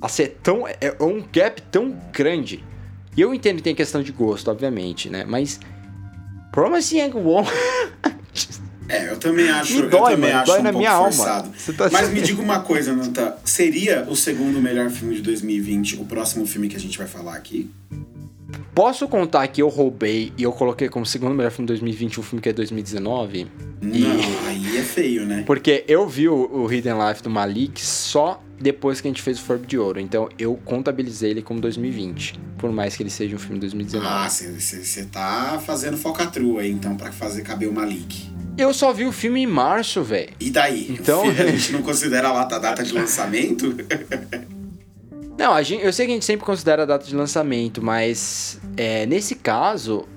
A ser tão. É é um gap tão grande. E eu entendo que tem questão de gosto, obviamente, né? Mas. Promising Young Woman. <laughs> É, eu também acho, Me eu dói, também mano, acho dói um na pouco minha alma. forçado. Você tá Mas me diga uma coisa, Nanta. Seria o segundo melhor filme de 2020 o próximo filme que a gente vai falar aqui? Posso contar que eu roubei e eu coloquei como segundo melhor filme de 2020 um filme que é 2019? Não, aí é feio, né? Porque eu vi o, Hidden Life do Malik só depois que a gente fez o Forb de Ouro. Então eu contabilizei ele como 2020. Por mais que ele seja um filme de 2019. Ah, você tá fazendo falcatrua aí, então, pra fazer caber o Malik. Eu só vi o filme em março, velho. E daí? Então- <laughs> a <laughs> gente não considera lá a data de <laughs> lançamento? Não, a gente, eu sei que a gente sempre considera a data de lançamento, mas é, nesse caso,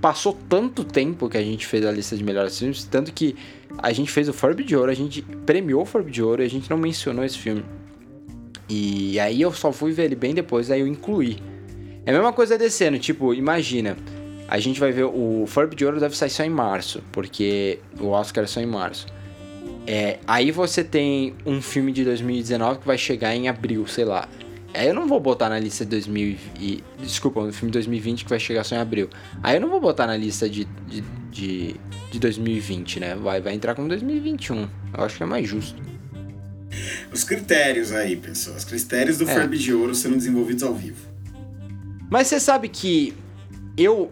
passou tanto tempo que a gente fez a lista de melhores filmes, tanto que a gente fez o Forb de Ouro, a gente premiou o Forb de Ouro e a gente não mencionou esse filme. E aí eu só fui ver ele bem depois, aí eu incluí. É a mesma coisa descendo, tipo, imagina, a gente vai ver o Forb de Ouro deve sair só em março, porque o Oscar é só em março. É, aí você tem um filme de 2019 que vai chegar em abril, sei lá. Aí eu não vou botar na lista de 2000 e... Desculpa, um filme de 2020 que vai chegar só em abril. Aí eu não vou botar na lista de, de, de, de 2020, né? Vai, vai entrar como 2021. Eu acho que é mais justo. Os critérios aí, pessoal. Os critérios do É. Ferb de Ouro sendo desenvolvidos ao vivo. Mas você sabe que eu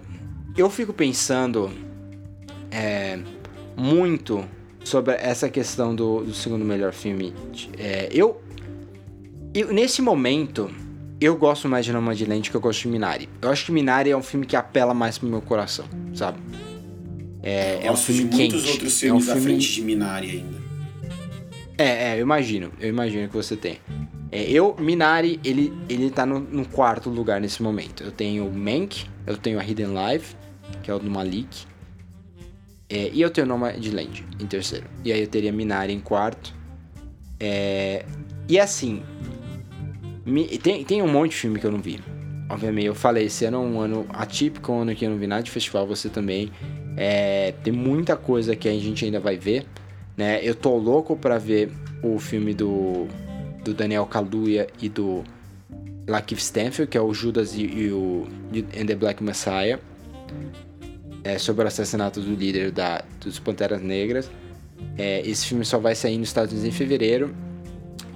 eu fico pensando é, muito sobre essa questão do, do segundo melhor filme. É, eu, eu nesse momento eu gosto mais de Nomadland que eu gosto de Minari. Eu acho que Minari é um filme que apela mais pro meu coração, sabe? É, é um filme de muitos quente. outros é um filmes à filme frente de Minari ainda. É, é, eu imagino. Eu imagino que você tem. É, eu, Minari, ele, ele tá no, no quarto lugar nesse momento. Eu tenho o Mank, eu tenho a Hidden Life, que é o do Malik. É, e eu tenho Nomadland em terceiro. E aí eu teria Minari em quarto. É, e assim, mi- tem, tem um monte de filme que eu não vi. Obviamente, eu falei, esse ano é um ano atípico, um ano que eu não vi nada de festival, você também. É, tem muita coisa que a gente ainda vai ver, né? Eu tô louco pra ver o filme do, do Daniel Kaluuya e do Lakeith Stanfield, que é o Judas e, e o and the Black Messiah. É, sobre o assassinato do líder da, dos Panteras Negras. É, esse filme só vai sair nos Estados Unidos em fevereiro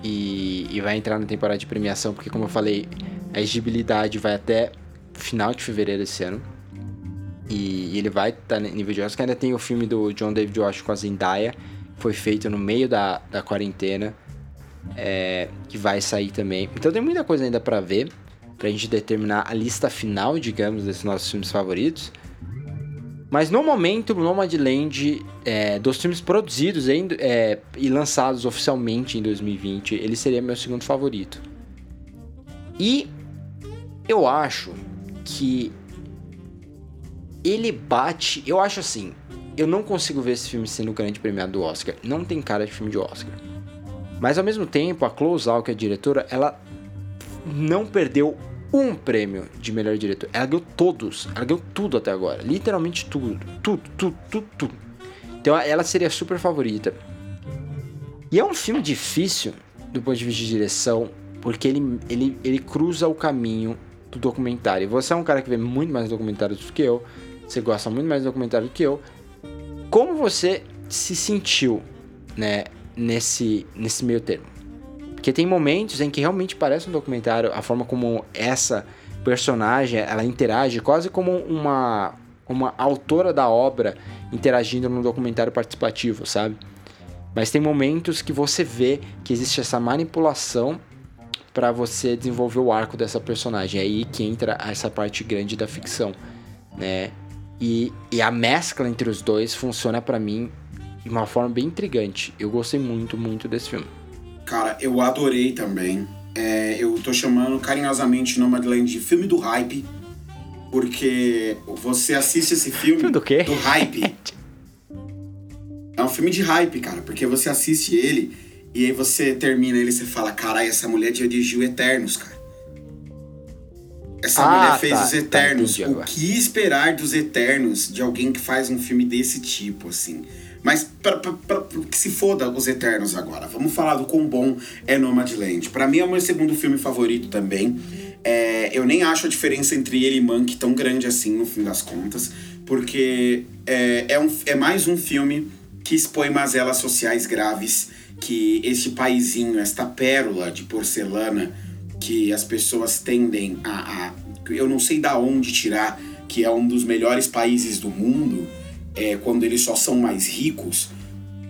e, e vai entrar na temporada de premiação, porque como eu falei, a exigibilidade vai até final de fevereiro desse ano. E, e ele vai estar em nível de Oscar. Ainda tem o filme do John David Washington com a Zendaya, que foi feito no meio da, da quarentena, é, que vai sair também. Então tem muita coisa ainda pra ver, pra gente determinar a lista final, digamos, desses nossos filmes favoritos. Mas no momento, Nomadland, é, dos filmes produzidos em, é, e lançados oficialmente em 2020, ele seria meu segundo favorito. E eu acho que ele bate. Eu acho assim. Eu não consigo ver esse filme sendo grande premiado do Oscar. Não tem cara de filme de Oscar. Mas ao mesmo tempo, a Close Out, que é a diretora, ela não perdeu um prêmio de melhor diretor. Ela ganhou todos. Ela ganhou tudo até agora. Literalmente tudo. Tudo, tudo, tudo, tudo. Então ela seria super favorita. E é um filme difícil do ponto de vista de direção, porque ele, ele, ele cruza o caminho do documentário. Você é um cara que vê muito mais documentários do que eu. Você gosta muito mais de documentário do que eu. Como você se sentiu, né, nesse, nesse meio termo? Porque tem momentos em que realmente parece um documentário, a forma como essa personagem, ela interage quase como uma uma autora da obra interagindo num documentário participativo, sabe? Mas tem momentos que você vê que existe essa manipulação para você desenvolver o arco dessa personagem. É aí que entra essa parte grande da ficção, né? E, e a mescla entre os dois funciona para mim de uma forma bem intrigante. Eu gostei muito, muito desse filme. Cara, eu adorei também. É, eu tô chamando carinhosamente Nomadland de filme do hype, porque você assiste esse filme. Filme do quê? Do hype. é um filme de hype, cara, porque você assiste ele e aí você termina ele e você fala: caralho, essa mulher dirigiu Eternos, cara. Essa Ah, mulher fez tá, os tá, Eternos. entendi o que esperar dos Eternos de alguém que faz um filme desse tipo, assim? Mas pra, pra- pra- que se foda os Eternos agora. Vamos falar do quão bom é Nomadland. Pra mim é o meu segundo filme favorito também. É, eu nem acho a diferença entre ele e Monk tão grande assim, no fim das contas. Porque é, é, um, é mais um filme que expõe mazelas sociais graves que este paizinho, esta pérola de porcelana que as pessoas tendem a, a- eu não sei da onde tirar que é um dos melhores países do mundo é, quando eles só são mais ricos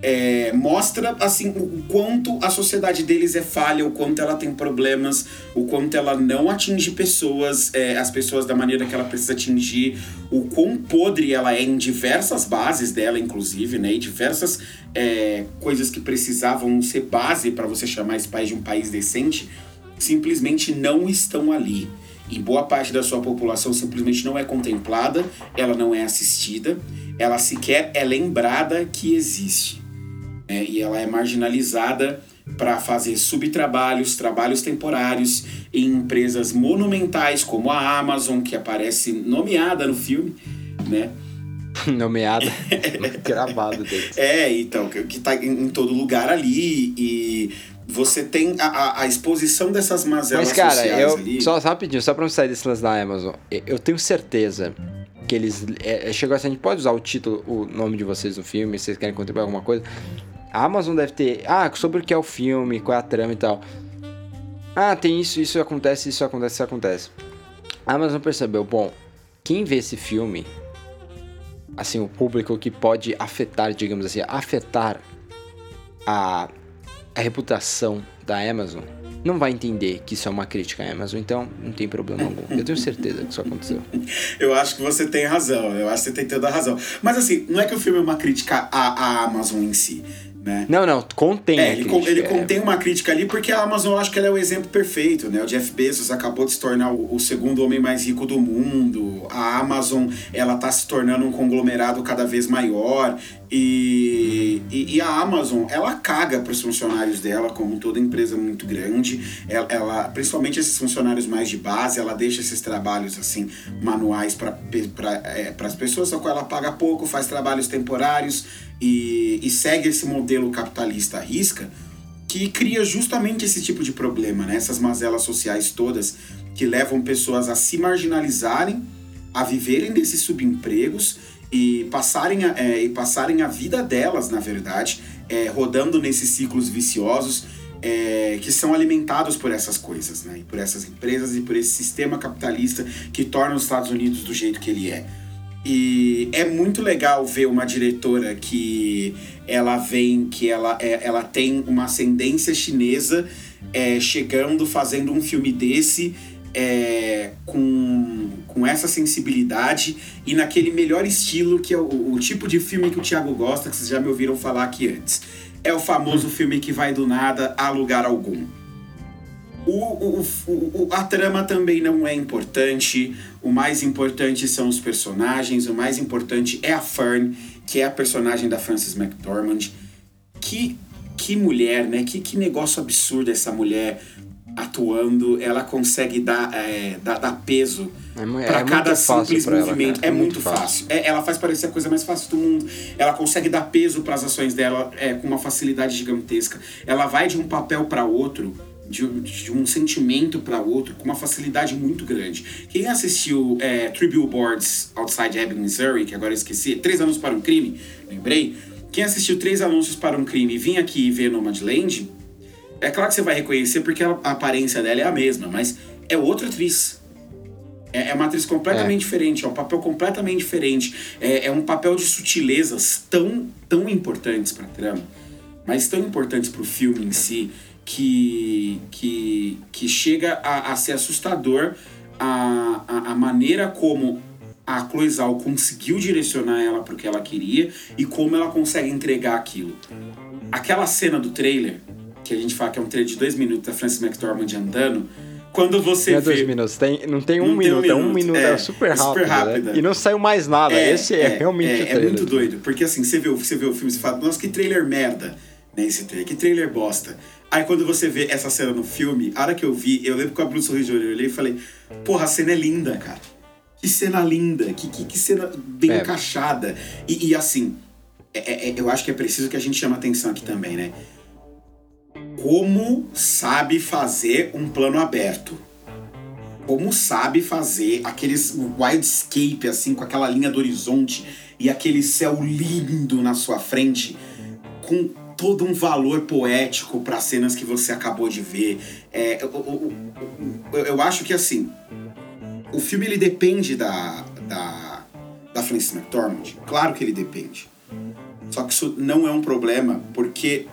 é, mostra assim o quanto a sociedade deles é falha, o quanto ela tem problemas, o quanto ela não atinge pessoas, é, as pessoas da maneira que ela precisa atingir, o quão podre ela é em diversas bases dela, inclusive, né? E diversas é, coisas que precisavam ser base para você chamar esse país de um país decente, simplesmente não estão ali. E boa parte da sua população simplesmente não é contemplada, ela não é assistida, ela sequer é lembrada que existe né? e ela é marginalizada para fazer subtrabalhos, trabalhos temporários em empresas monumentais como a Amazon, que aparece nomeada no filme, né? <laughs> Nomeada. <laughs> Gravado dele. É, então, que, tá em, em todo lugar ali e você tem a, a, a exposição dessas mazelas Mas, cara, sociais eu. ali. Só rapidinho, só pra não sair desse lance da Amazon. eu- Eu tenho certeza que eles. É, chegou assim, a gente pode usar o título, o nome de vocês no filme, se vocês querem contribuir alguma coisa. A Amazon deve ter. Ah, sobre o que é o filme, qual é a trama e tal. Ah, tem isso, isso acontece, isso acontece, isso acontece. A Amazon percebeu, bom, quem vê esse filme, assim, o público que pode afetar, digamos assim, afetar a, a reputação da Amazon, não vai entender que isso é uma crítica à Amazon, então não tem problema algum. Eu tenho certeza que isso aconteceu. <laughs> Eu acho que você tem razão, eu acho que você tem toda a razão. Mas assim, não é que o filme é uma crítica à, à Amazon em si, né? Não, não, contém É, ele, crítica. ele é. contém uma crítica ali porque a Amazon eu acho que ela é o exemplo perfeito, né? O Jeff Bezos acabou de se tornar o, o segundo homem mais rico do mundo. A Amazon, ela tá se tornando um conglomerado cada vez maior e, e, e a Amazon, ela caga para os funcionários dela, como toda empresa muito grande. Ela, ela- principalmente esses funcionários mais de base, ela deixa esses trabalhos assim manuais para é, as pessoas, só que ela paga pouco, faz trabalhos temporários e, e segue esse modelo capitalista à risca que cria justamente esse tipo de problema, né? Essas mazelas sociais todas que levam pessoas a se marginalizarem, a viverem desses subempregos e passarem a, é, e passarem a vida delas, na verdade, é, rodando nesses ciclos viciosos é, que são alimentados por essas coisas, né? E por essas empresas e por esse sistema capitalista que torna os Estados Unidos do jeito que ele é. E é muito legal ver uma diretora que ela vem, que ela, é, ela tem uma ascendência chinesa é, chegando, fazendo um filme desse é, com, com essa sensibilidade e naquele melhor estilo que é o, o tipo de filme que o Thiago gosta, que vocês já me ouviram falar aqui antes. É o famoso filme que vai do nada a lugar algum. O, o, o, a trama também não é importante. O mais importante são os personagens. O mais importante é a Fern, que é a personagem da Frances McDormand. Que, que mulher, né? Que, que negócio absurdo essa mulher atuando. Ela consegue dar, é, dar, dar peso É é para muito cada fácil simples pra ela, movimento. cara. é, muito fácil. É, ela faz parecer a coisa mais fácil do mundo. Ela consegue dar peso para as ações dela é, com uma facilidade gigantesca. Ela vai de um papel para outro, de, de um sentimento para outro, com uma facilidade muito grande. Quem assistiu é, Three Billboards Outside Ebbing, Missouri, que agora eu esqueci, Três Anúncios para um Crime, lembrei? Quem assistiu Três Anúncios para um Crime e vinha aqui ver Nomadland, é claro que você vai reconhecer porque a aparência dela é a mesma, mas é outra atriz. É, é uma atriz completamente diferente, é um papel completamente diferente. É, é um papel de sutilezas tão, tão importantes pra trama, mas tão importantes pro filme em si, que, que, que chega a, a ser assustador a, a, a maneira como a Chloe Zhao conseguiu direcionar ela para o que ela queria e como ela consegue entregar aquilo. Aquela cena do trailer, que a gente fala que é um trailer de dois minutos da Frances McDormand andando, quando você é vê... dois minutos, tem, não tem um não minuto, tem um é um minuto, é, é super rápido. Super rápido né? E não saiu mais nada, é, esse é, é realmente é, é muito doido, porque assim, você vê, você vê o filme e fala, nossa, que trailer merda, né, esse trailer, que trailer bosta. Aí quando você vê essa cena no filme, a hora que eu vi, eu lembro que eu abri um sorriso de olho, eu olhei e falei, porra, a cena é linda, cara. Que cena linda, que, que, que cena bem é. encaixada. E, e assim, é, é, eu acho que é preciso que a gente chame atenção aqui também, né? Como sabe fazer um plano aberto. Como sabe fazer aqueles wildscape, assim, com aquela linha do horizonte e aquele céu lindo na sua frente, com todo um valor poético para cenas que você acabou de ver. É, eu, eu, eu, acho que assim, o filme ele depende da, da, da Frances McDormand. Claro que ele depende. Só que isso não é um problema, porque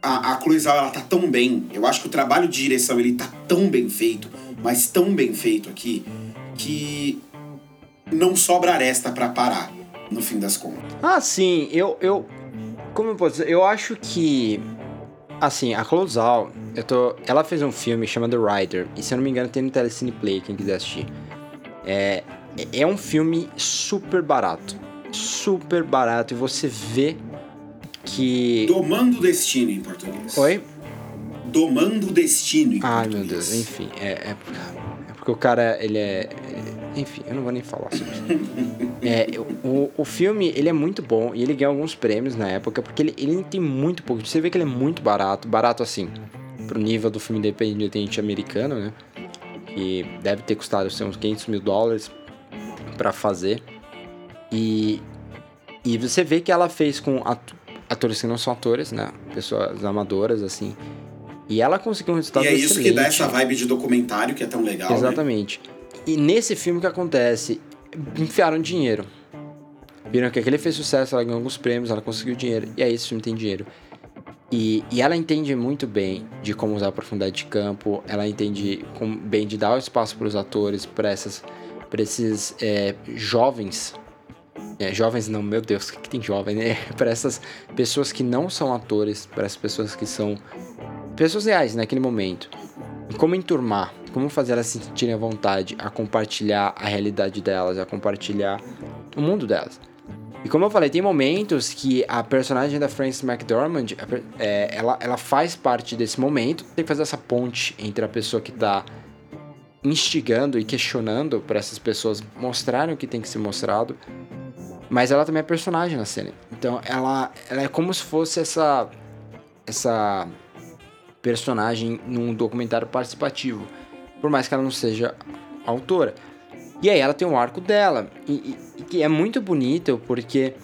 a, a Zhao, ela tá tão bem. Eu acho que o trabalho de direção ele tá tão bem feito, mas tão bem feito aqui, que não sobra aresta para parar, no fim das contas. Ah, sim. Eu, eu, como eu posso dizer? Eu acho que Assim, a Closal, eu tô, ela fez um filme chamado Rider, e se eu não me engano tem no Telecine Play, quem quiser assistir. É, é um filme super barato. Super barato, e você vê que. Domando o Destino em português. Oi? Domando o Destino em Ai, português. meu Deus, enfim. É, é, é porque o cara, ele é enfim, eu não vou nem falar sobre isso. é, o, o filme, ele é muito bom e ele ganhou alguns prêmios na época, porque ele, ele tem muito pouco. Você vê que ele é muito barato, barato assim, pro nível do filme independente americano, né? Que deve ter custado assim, uns 500 mil dólares para fazer. E, e você vê que ela fez com atores que não são atores, né? Pessoas amadoras, assim. E ela conseguiu um resultado E é isso excelente. que dá essa vibe de documentário que é tão legal. Né? Exatamente. Né? E nesse filme que acontece? Enfiaram dinheiro. Viram que aquele fez sucesso, ela ganhou alguns prêmios, ela conseguiu dinheiro. E aí esse filme tem dinheiro. E, e ela entende muito bem de como usar a profundidade de campo, ela entende com, bem de dar o espaço para os atores, para esses é, jovens. É, jovens não, meu Deus, o que, que tem jovem, né? <laughs> para essas pessoas que não são atores, para essas pessoas que são pessoas reais naquele momento. Como enturmar, como fazer elas se sentirem à vontade a compartilhar a realidade delas, a compartilhar o mundo delas. E como eu falei, tem momentos que a personagem da Frances McDormand, é, ela, ela faz parte desse momento, tem que fazer essa ponte entre a pessoa que está instigando e questionando para essas pessoas mostrarem o que tem que ser mostrado, mas ela também é personagem na cena. Então ela, ela é como se fosse essa essa personagem num documentário participativo, por mais que ela não seja autora. E aí ela tem um arco dela, e, que é muito bonito porque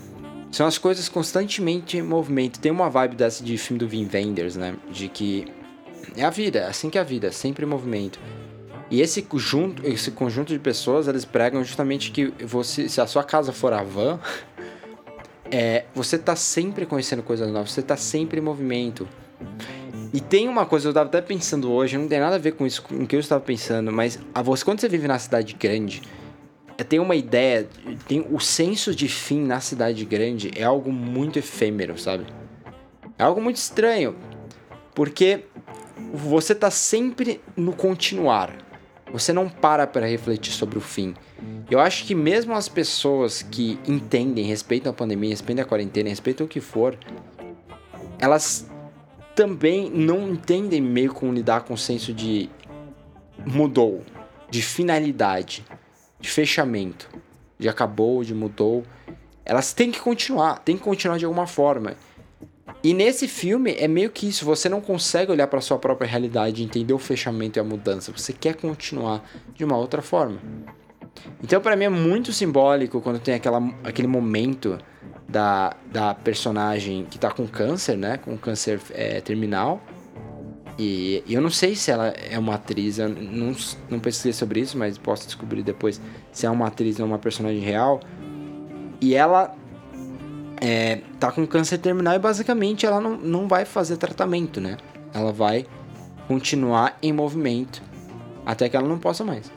são as coisas constantemente em movimento. Tem uma vibe dessa de filme do Vin Wenders, né? De que é a vida, é assim que é a vida, sempre em movimento. E esse conjunto, esse conjunto de pessoas, eles pregam justamente que você, se a sua casa for a van, <laughs> é, você tá sempre conhecendo coisas novas, você tá sempre em movimento. E tem uma coisa, eu estava até pensando hoje, não tem nada a ver com isso, com o que eu estava pensando, mas a você, quando você vive na cidade grande, é, tem uma ideia, tem o senso de fim na cidade grande é algo muito efêmero, sabe? É algo muito estranho, porque você tá sempre no continuar. Você não para para refletir sobre o fim. Eu acho que mesmo as pessoas que entendem, respeitam a pandemia, respeitam a quarentena, respeitam o que for, elas também não entendem meio como lidar com o senso de mudou, de finalidade, de fechamento, de acabou, de mudou. Elas têm que continuar, têm que continuar de alguma forma. E nesse filme é meio que isso, você não consegue olhar para sua própria realidade, entender o fechamento e a mudança, você quer continuar de uma outra forma. Então para mim é muito simbólico quando tem aquela, aquele momento da, da personagem que tá com câncer, né? Com câncer é, terminal. E, e, eu não sei se ela é uma atriz, não, não pesquisei sobre isso, mas posso descobrir depois se é uma atriz ou uma personagem real. E ela é, tá com câncer terminal e basicamente ela não, não vai fazer tratamento, né? Ela vai continuar em movimento até que ela não possa mais.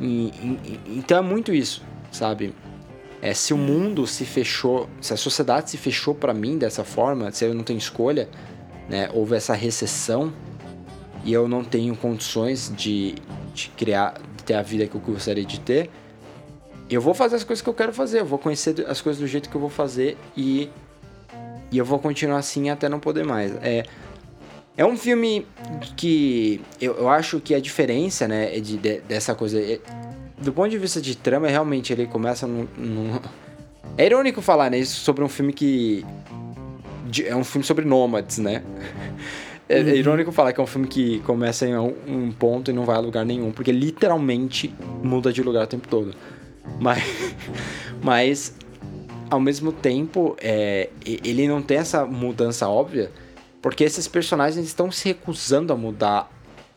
E, e, então é muito isso, sabe? É, se o mundo se fechou, se a sociedade se fechou para mim dessa forma, se eu não tenho escolha, né, houve essa recessão e eu não tenho condições de, de criar, de ter a vida que eu gostaria de ter, eu vou fazer as coisas que eu quero fazer, eu vou conhecer as coisas do jeito que eu vou fazer e, e eu vou continuar assim até não poder mais. É, é um filme que eu, eu acho que a diferença, né, é de, de dessa coisa. É, do ponto de vista de trama, realmente ele começa num. num... É irônico falar, né, isso sobre um filme que. De, é um filme sobre nômades, né? <laughs> É, é, uhum. irônico falar que é um filme que começa em um, um, ponto e não vai a lugar nenhum, porque literalmente muda de lugar o tempo todo. Mas. <laughs> mas ao mesmo tempo, é, ele não tem essa mudança óbvia porque esses personagens estão se recusando a mudar.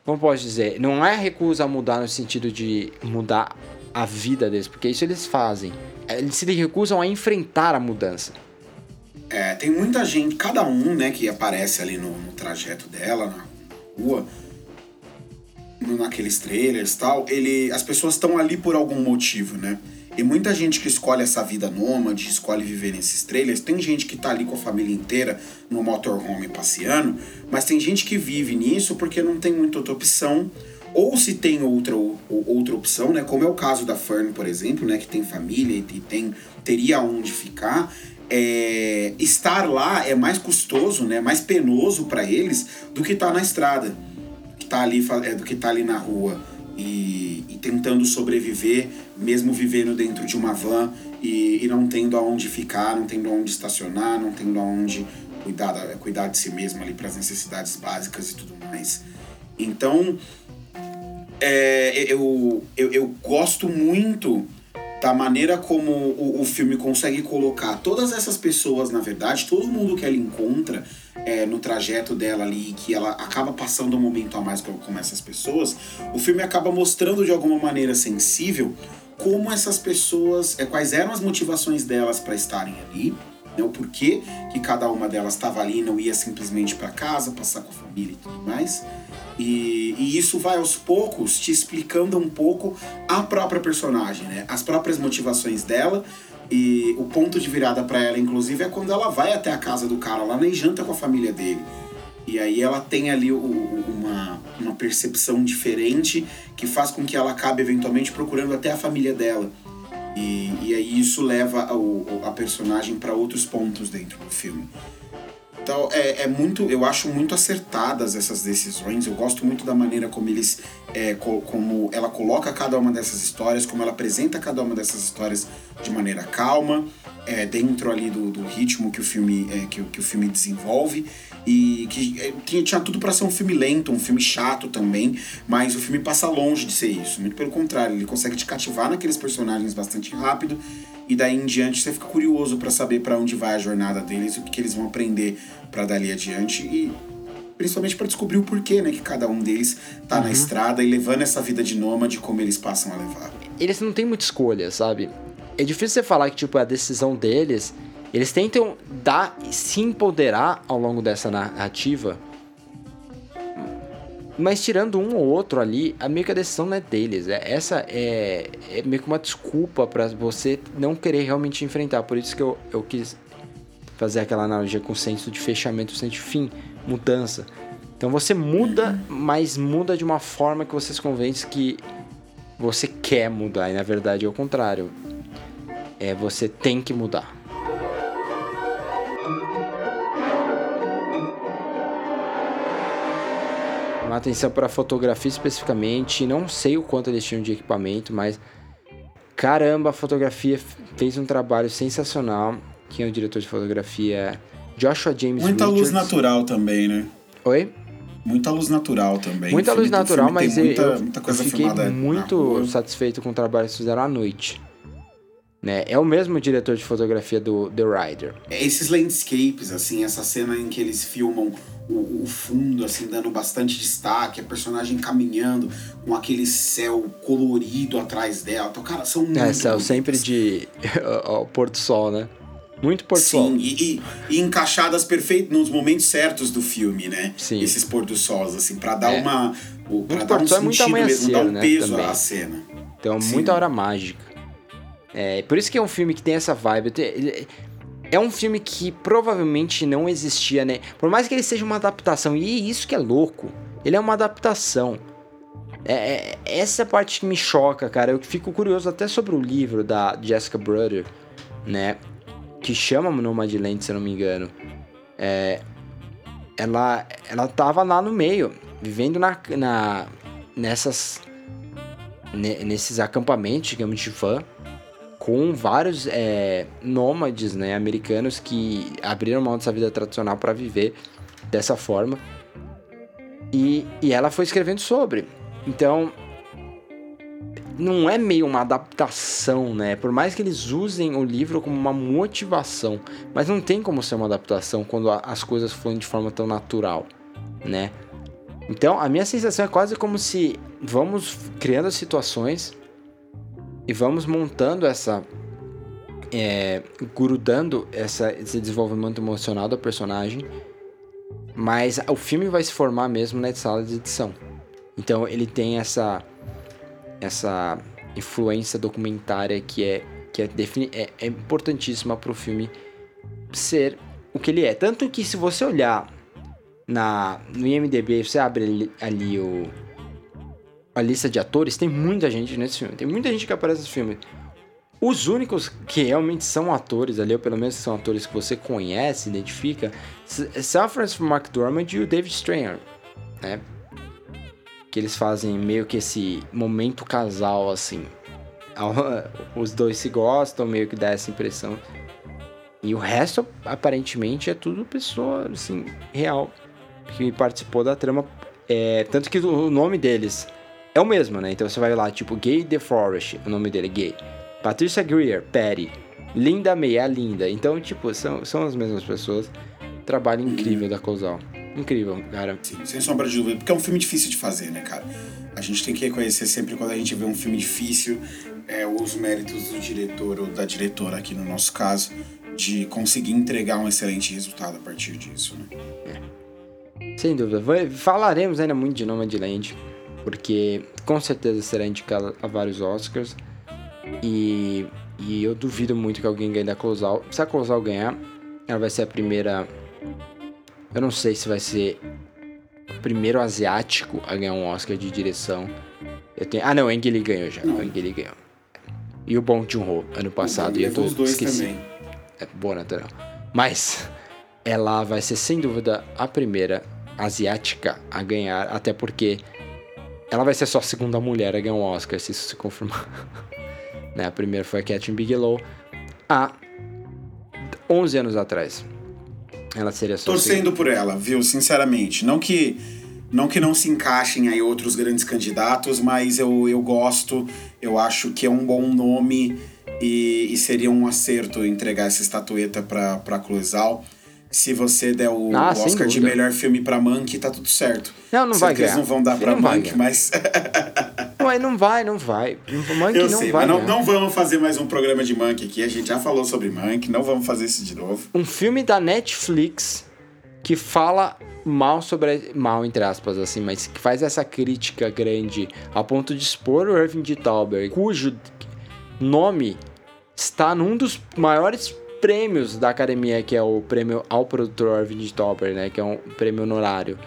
Como posso dizer? Não é recusa a mudar no sentido de mudar a vida deles, porque isso eles fazem. Eles se recusam a enfrentar a mudança. É, tem muita gente, cada um, né, que aparece ali no, no trajeto dela, na rua, naqueles trailers tal, ele, as pessoas estão ali por algum motivo, né? E muita gente que escolhe essa vida nômade, escolhe viver nesses trailers, tem gente que tá ali com a família inteira no motorhome passeando, mas tem gente que vive nisso porque não tem muita outra opção, ou se tem outra, ou, outra opção, né, como é o caso da Fern, por exemplo, né, que tem família e tem, teria onde ficar, é, estar lá é mais custoso, né, mais penoso para eles do que estar tá na estrada, que tá ali, é, do que tá ali na rua e, e tentando sobreviver mesmo vivendo dentro de uma van e, e não tendo aonde ficar, não tendo aonde estacionar, não tendo aonde cuidar, cuidar de si mesmo ali para as necessidades básicas e tudo mais. Então, é, eu, eu, eu gosto muito da maneira como o, o, filme consegue colocar todas essas pessoas, na verdade, todo mundo que ela encontra é, no trajeto dela ali, que ela acaba passando um momento a mais com, essas pessoas, o filme acaba mostrando de alguma maneira sensível como essas pessoas, é, quais eram as motivações delas para estarem ali, né, o porquê que cada uma delas estava ali não ia simplesmente para casa, passar com a família e tudo mais. E, e, isso vai aos poucos te explicando um pouco a própria personagem, né? As próprias motivações dela. E o ponto de virada para ela, inclusive, é quando ela vai até a casa do cara lá e janta com a família dele. E aí ela tem ali o, uma, uma percepção diferente que faz com que ela acabe eventualmente procurando até a família dela. E, e aí isso leva o, a personagem para outros pontos dentro do filme. Então é, é, muito, eu acho muito acertadas essas decisões. Eu gosto muito da maneira como eles, é, co, como ela coloca cada uma dessas histórias, como ela apresenta cada uma dessas histórias de maneira calma, é, dentro ali do, do ritmo que o filme é, que, que o filme desenvolve e que é, tinha, tinha tudo para ser um filme lento, um filme chato também, mas o filme passa longe de ser isso. Muito pelo contrário, ele consegue te cativar naqueles personagens bastante rápido e daí em diante você fica curioso para saber para onde vai a jornada deles, o que, que eles vão aprender para dali adiante e principalmente para descobrir o porquê, né, que cada um deles tá uhum. na estrada e levando essa vida de nômade como eles passam a levar. Eles não têm muita escolha, sabe? É difícil você falar que tipo a decisão deles eles tentam dar, se empoderar ao longo dessa narrativa, mas tirando um ou outro ali, a meio que a decisão não é deles. É, essa é, é meio que uma desculpa para você não querer realmente enfrentar. Por isso que eu, eu quis fazer aquela analogia com o senso de fechamento, o senso de fim, mudança. Então você muda, mas muda de uma forma que você se convence que você quer mudar. E na verdade é o contrário. É você tem que mudar. Uma atenção para a fotografia especificamente. Não sei o quanto eles tinham de equipamento, mas caramba, a fotografia fez um trabalho sensacional. Quem é o diretor de fotografia? Joshua James Muita Richards. luz natural também, né? Oi? Muita luz natural também. Muita luz natural, mas muita, eu, muita eu fiquei muito satisfeito com o trabalho que fizeram à noite. Né? É o mesmo diretor de fotografia do The Rider. É, esses landscapes, assim, essa cena em que eles filmam o, o, fundo, assim, dando bastante destaque, a personagem caminhando com aquele céu colorido atrás dela. Então, cara, são muito. É, céu sempre de. <laughs> o pôr sol, né? Muito pôr do sol. Sim, e, e, encaixadas perfeito nos momentos certos do filme, né? Sim. Esses pôr do sol, assim, para dar é. uma. Pra dar um é sentido é mesmo, dar um né, peso também. à cena. Então, Sim. muita hora mágica. É, por isso que é um filme que tem essa vibe. É um filme que provavelmente não existia, né? Por mais que ele seja uma adaptação, e isso que é louco. Ele é uma adaptação. É, é, essa parte que me choca, cara. Eu fico curioso até sobre o livro da Jessica Brother, né? Que chama Nomadland, se eu não me engano. É, ela, ela tava lá no meio, vivendo na, na nessas nesses acampamentos, digamos, de fã, com vários é, nômades né, americanos que abriram mão dessa vida tradicional para viver dessa forma. E, e ela foi escrevendo sobre. Então, não é meio uma adaptação, né? Por mais que eles usem o livro como uma motivação, mas não tem como ser uma adaptação quando as coisas fluem de forma tão natural, né? Então, a minha sensação é quase como se vamos criando as situações e vamos montando essa. É, grudando essa, esse desenvolvimento emocional do personagem, mas o filme vai se formar mesmo na sala de edição. Então, ele tem essa essa influência documentária que é que é, é, é importantíssima para o filme ser o que ele é. Tanto que se você olhar na no IMDb, você abre ali, ali o a lista de atores, tem muita gente nesse filme. Tem muita gente que aparece nesse filme. Os únicos que realmente são atores ali, ou pelo menos são atores que você conhece, identifica, são o Francis McDormand e o David Strayer, né? Que eles fazem meio que esse momento casal, assim. <laughs> Os dois se gostam, meio que dá essa impressão. E o resto, aparentemente, é tudo pessoa, assim, real que participou da trama. É, tanto que o nome deles é o mesmo, né? Então você vai lá, tipo, Gay DeForest, o nome dele é Gay. Patricia Greer, Patty. Linda May, a Linda. Então, tipo, são, são as mesmas pessoas. Trabalho incrível da Cosal. Incrível, cara. Sim, sem sombra de dúvida. Porque é um filme difícil de fazer, né, cara? A gente tem que reconhecer sempre quando a gente vê um filme difícil, é, os méritos do diretor ou da diretora, aqui no nosso caso, de conseguir entregar um excelente resultado a partir disso, né? É. Sem dúvida. Falaremos ainda muito de Nomadland, porque com certeza será indicado a vários Oscars. E, e eu duvido muito que alguém ganhe da Closal. Se a Closal ganhar, ela vai ser a primeira. Eu não sei se vai ser o primeiro asiático a ganhar um Oscar de direção. Eu tenho... Ah, não, o Ang Lee ganhou já. Não. O Ang Lee ganhou. E o Bong Joon-ho, ano passado. E eu tô os dois esqueci. também. É boa natural. Mas ela vai ser sem dúvida a primeira asiática a ganhar, até porque ela vai ser só a segunda mulher a ganhar um Oscar, se isso se confirmar. <laughs> né? A primeira foi a Catherine Bigelow há 11 anos atrás. Ela seria só Torcendo por ela, viu? Sinceramente. Não que não que não se encaixem aí outros grandes candidatos, mas eu, eu gosto, eu acho que é um bom nome e, e seria um acerto entregar essa estatueta para Cloizal se você der o ah, Oscar de melhor filme pra Monkey, tá tudo certo. Não, não vai ganhar. Eles não vão dar pra Monkey, mas. <laughs> Ué, não vai, não vai. Monkey Eu não sei, vai. Mas não, não, vamos fazer mais um programa de Monkey aqui. A gente já falou sobre Monkey, não vamos fazer isso de novo. Um filme da Netflix que fala mal sobre. Mal, entre aspas, assim, mas que faz essa crítica grande a ponto de expor o Irving de Tauber, cujo nome está num dos maiores prêmios da academia, que é o prêmio ao produtor Arvind Topper, né? Que é um prêmio honorário.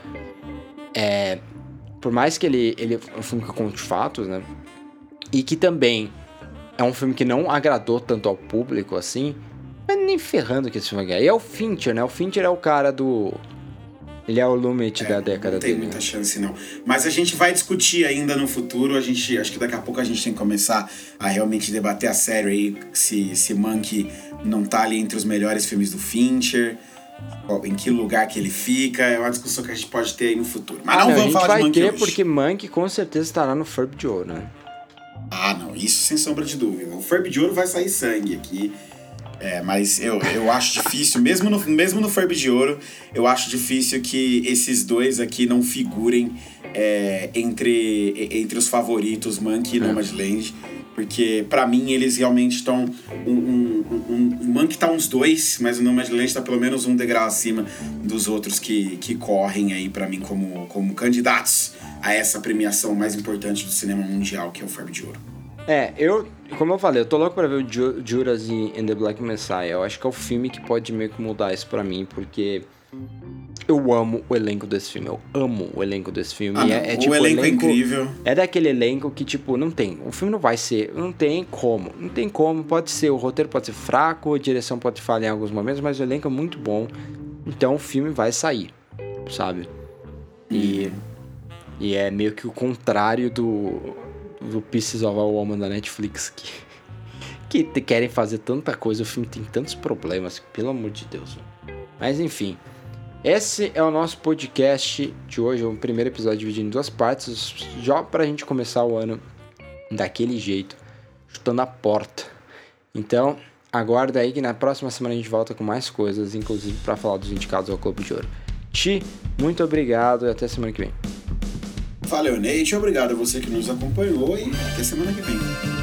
É, por mais que ele, ele é um filme que conte fatos, né? E que também é um filme que não agradou tanto ao público assim, mas nem ferrando que esse filme ganhar. E é o Fincher, né? O Fincher é o cara do ele é o Lumet é, da década não tem dele. muita chance, não. Mas a gente vai discutir ainda no futuro. A gente, acho que daqui a pouco a gente tem que começar a realmente debater a série aí. Se, se Monkey não tá ali entre os melhores filmes do Fincher. Em que lugar que ele fica. É uma discussão que a gente pode ter aí no futuro. Mas ah, não, não vamos falar de Monkey vai ter porque Monkey com certeza estará no Furb de Ouro, né? Ah, não. Isso sem sombra de dúvida. O Furb de Ouro vai sair sangue aqui. É, mas eu, eu acho difícil, mesmo no, mesmo no Ferb de Ouro, eu acho difícil que esses dois aqui não figurem é, entre, entre os favoritos, Monkey e é. Nomadland. Porque, para mim, eles realmente estão. Um, um, um, o Monkey tá uns dois, mas o Nomadland tá pelo menos um degrau acima dos outros que, que correm aí, para mim, como, como candidatos a essa premiação mais importante do cinema mundial, que é o Ferb de Ouro. É, eu, como eu falei, eu tô louco pra ver o Ju Judas and the Black Messiah. Eu acho que é o filme que pode meio que mudar isso pra mim, porque eu amo o elenco desse filme. Eu amo o elenco desse filme. Ah, é, é, o tipo, elenco, é incrível. É daquele elenco que, tipo, não tem. O filme não vai ser. Não tem como. Não tem como. Pode ser. O roteiro pode ser fraco, a direção pode falhar em alguns momentos, mas o elenco é muito bom. Então o filme vai sair, sabe? E. E é meio que o contrário do. Do Pieces of a Woman da Netflix que. Que querem fazer tanta coisa, o filme tem tantos problemas, pelo amor de Deus. Mas enfim. Esse é o nosso podcast de hoje, o primeiro episódio dividido em duas partes, já pra gente começar o ano daquele jeito, chutando a porta. Então, aguarda aí que na próxima semana a gente volta com mais coisas, inclusive pra falar dos indicados ao Clube de Ouro. Ti, muito obrigado e até semana que vem. Valeu, Nate. Obrigado a você que nos acompanhou e até semana que vem.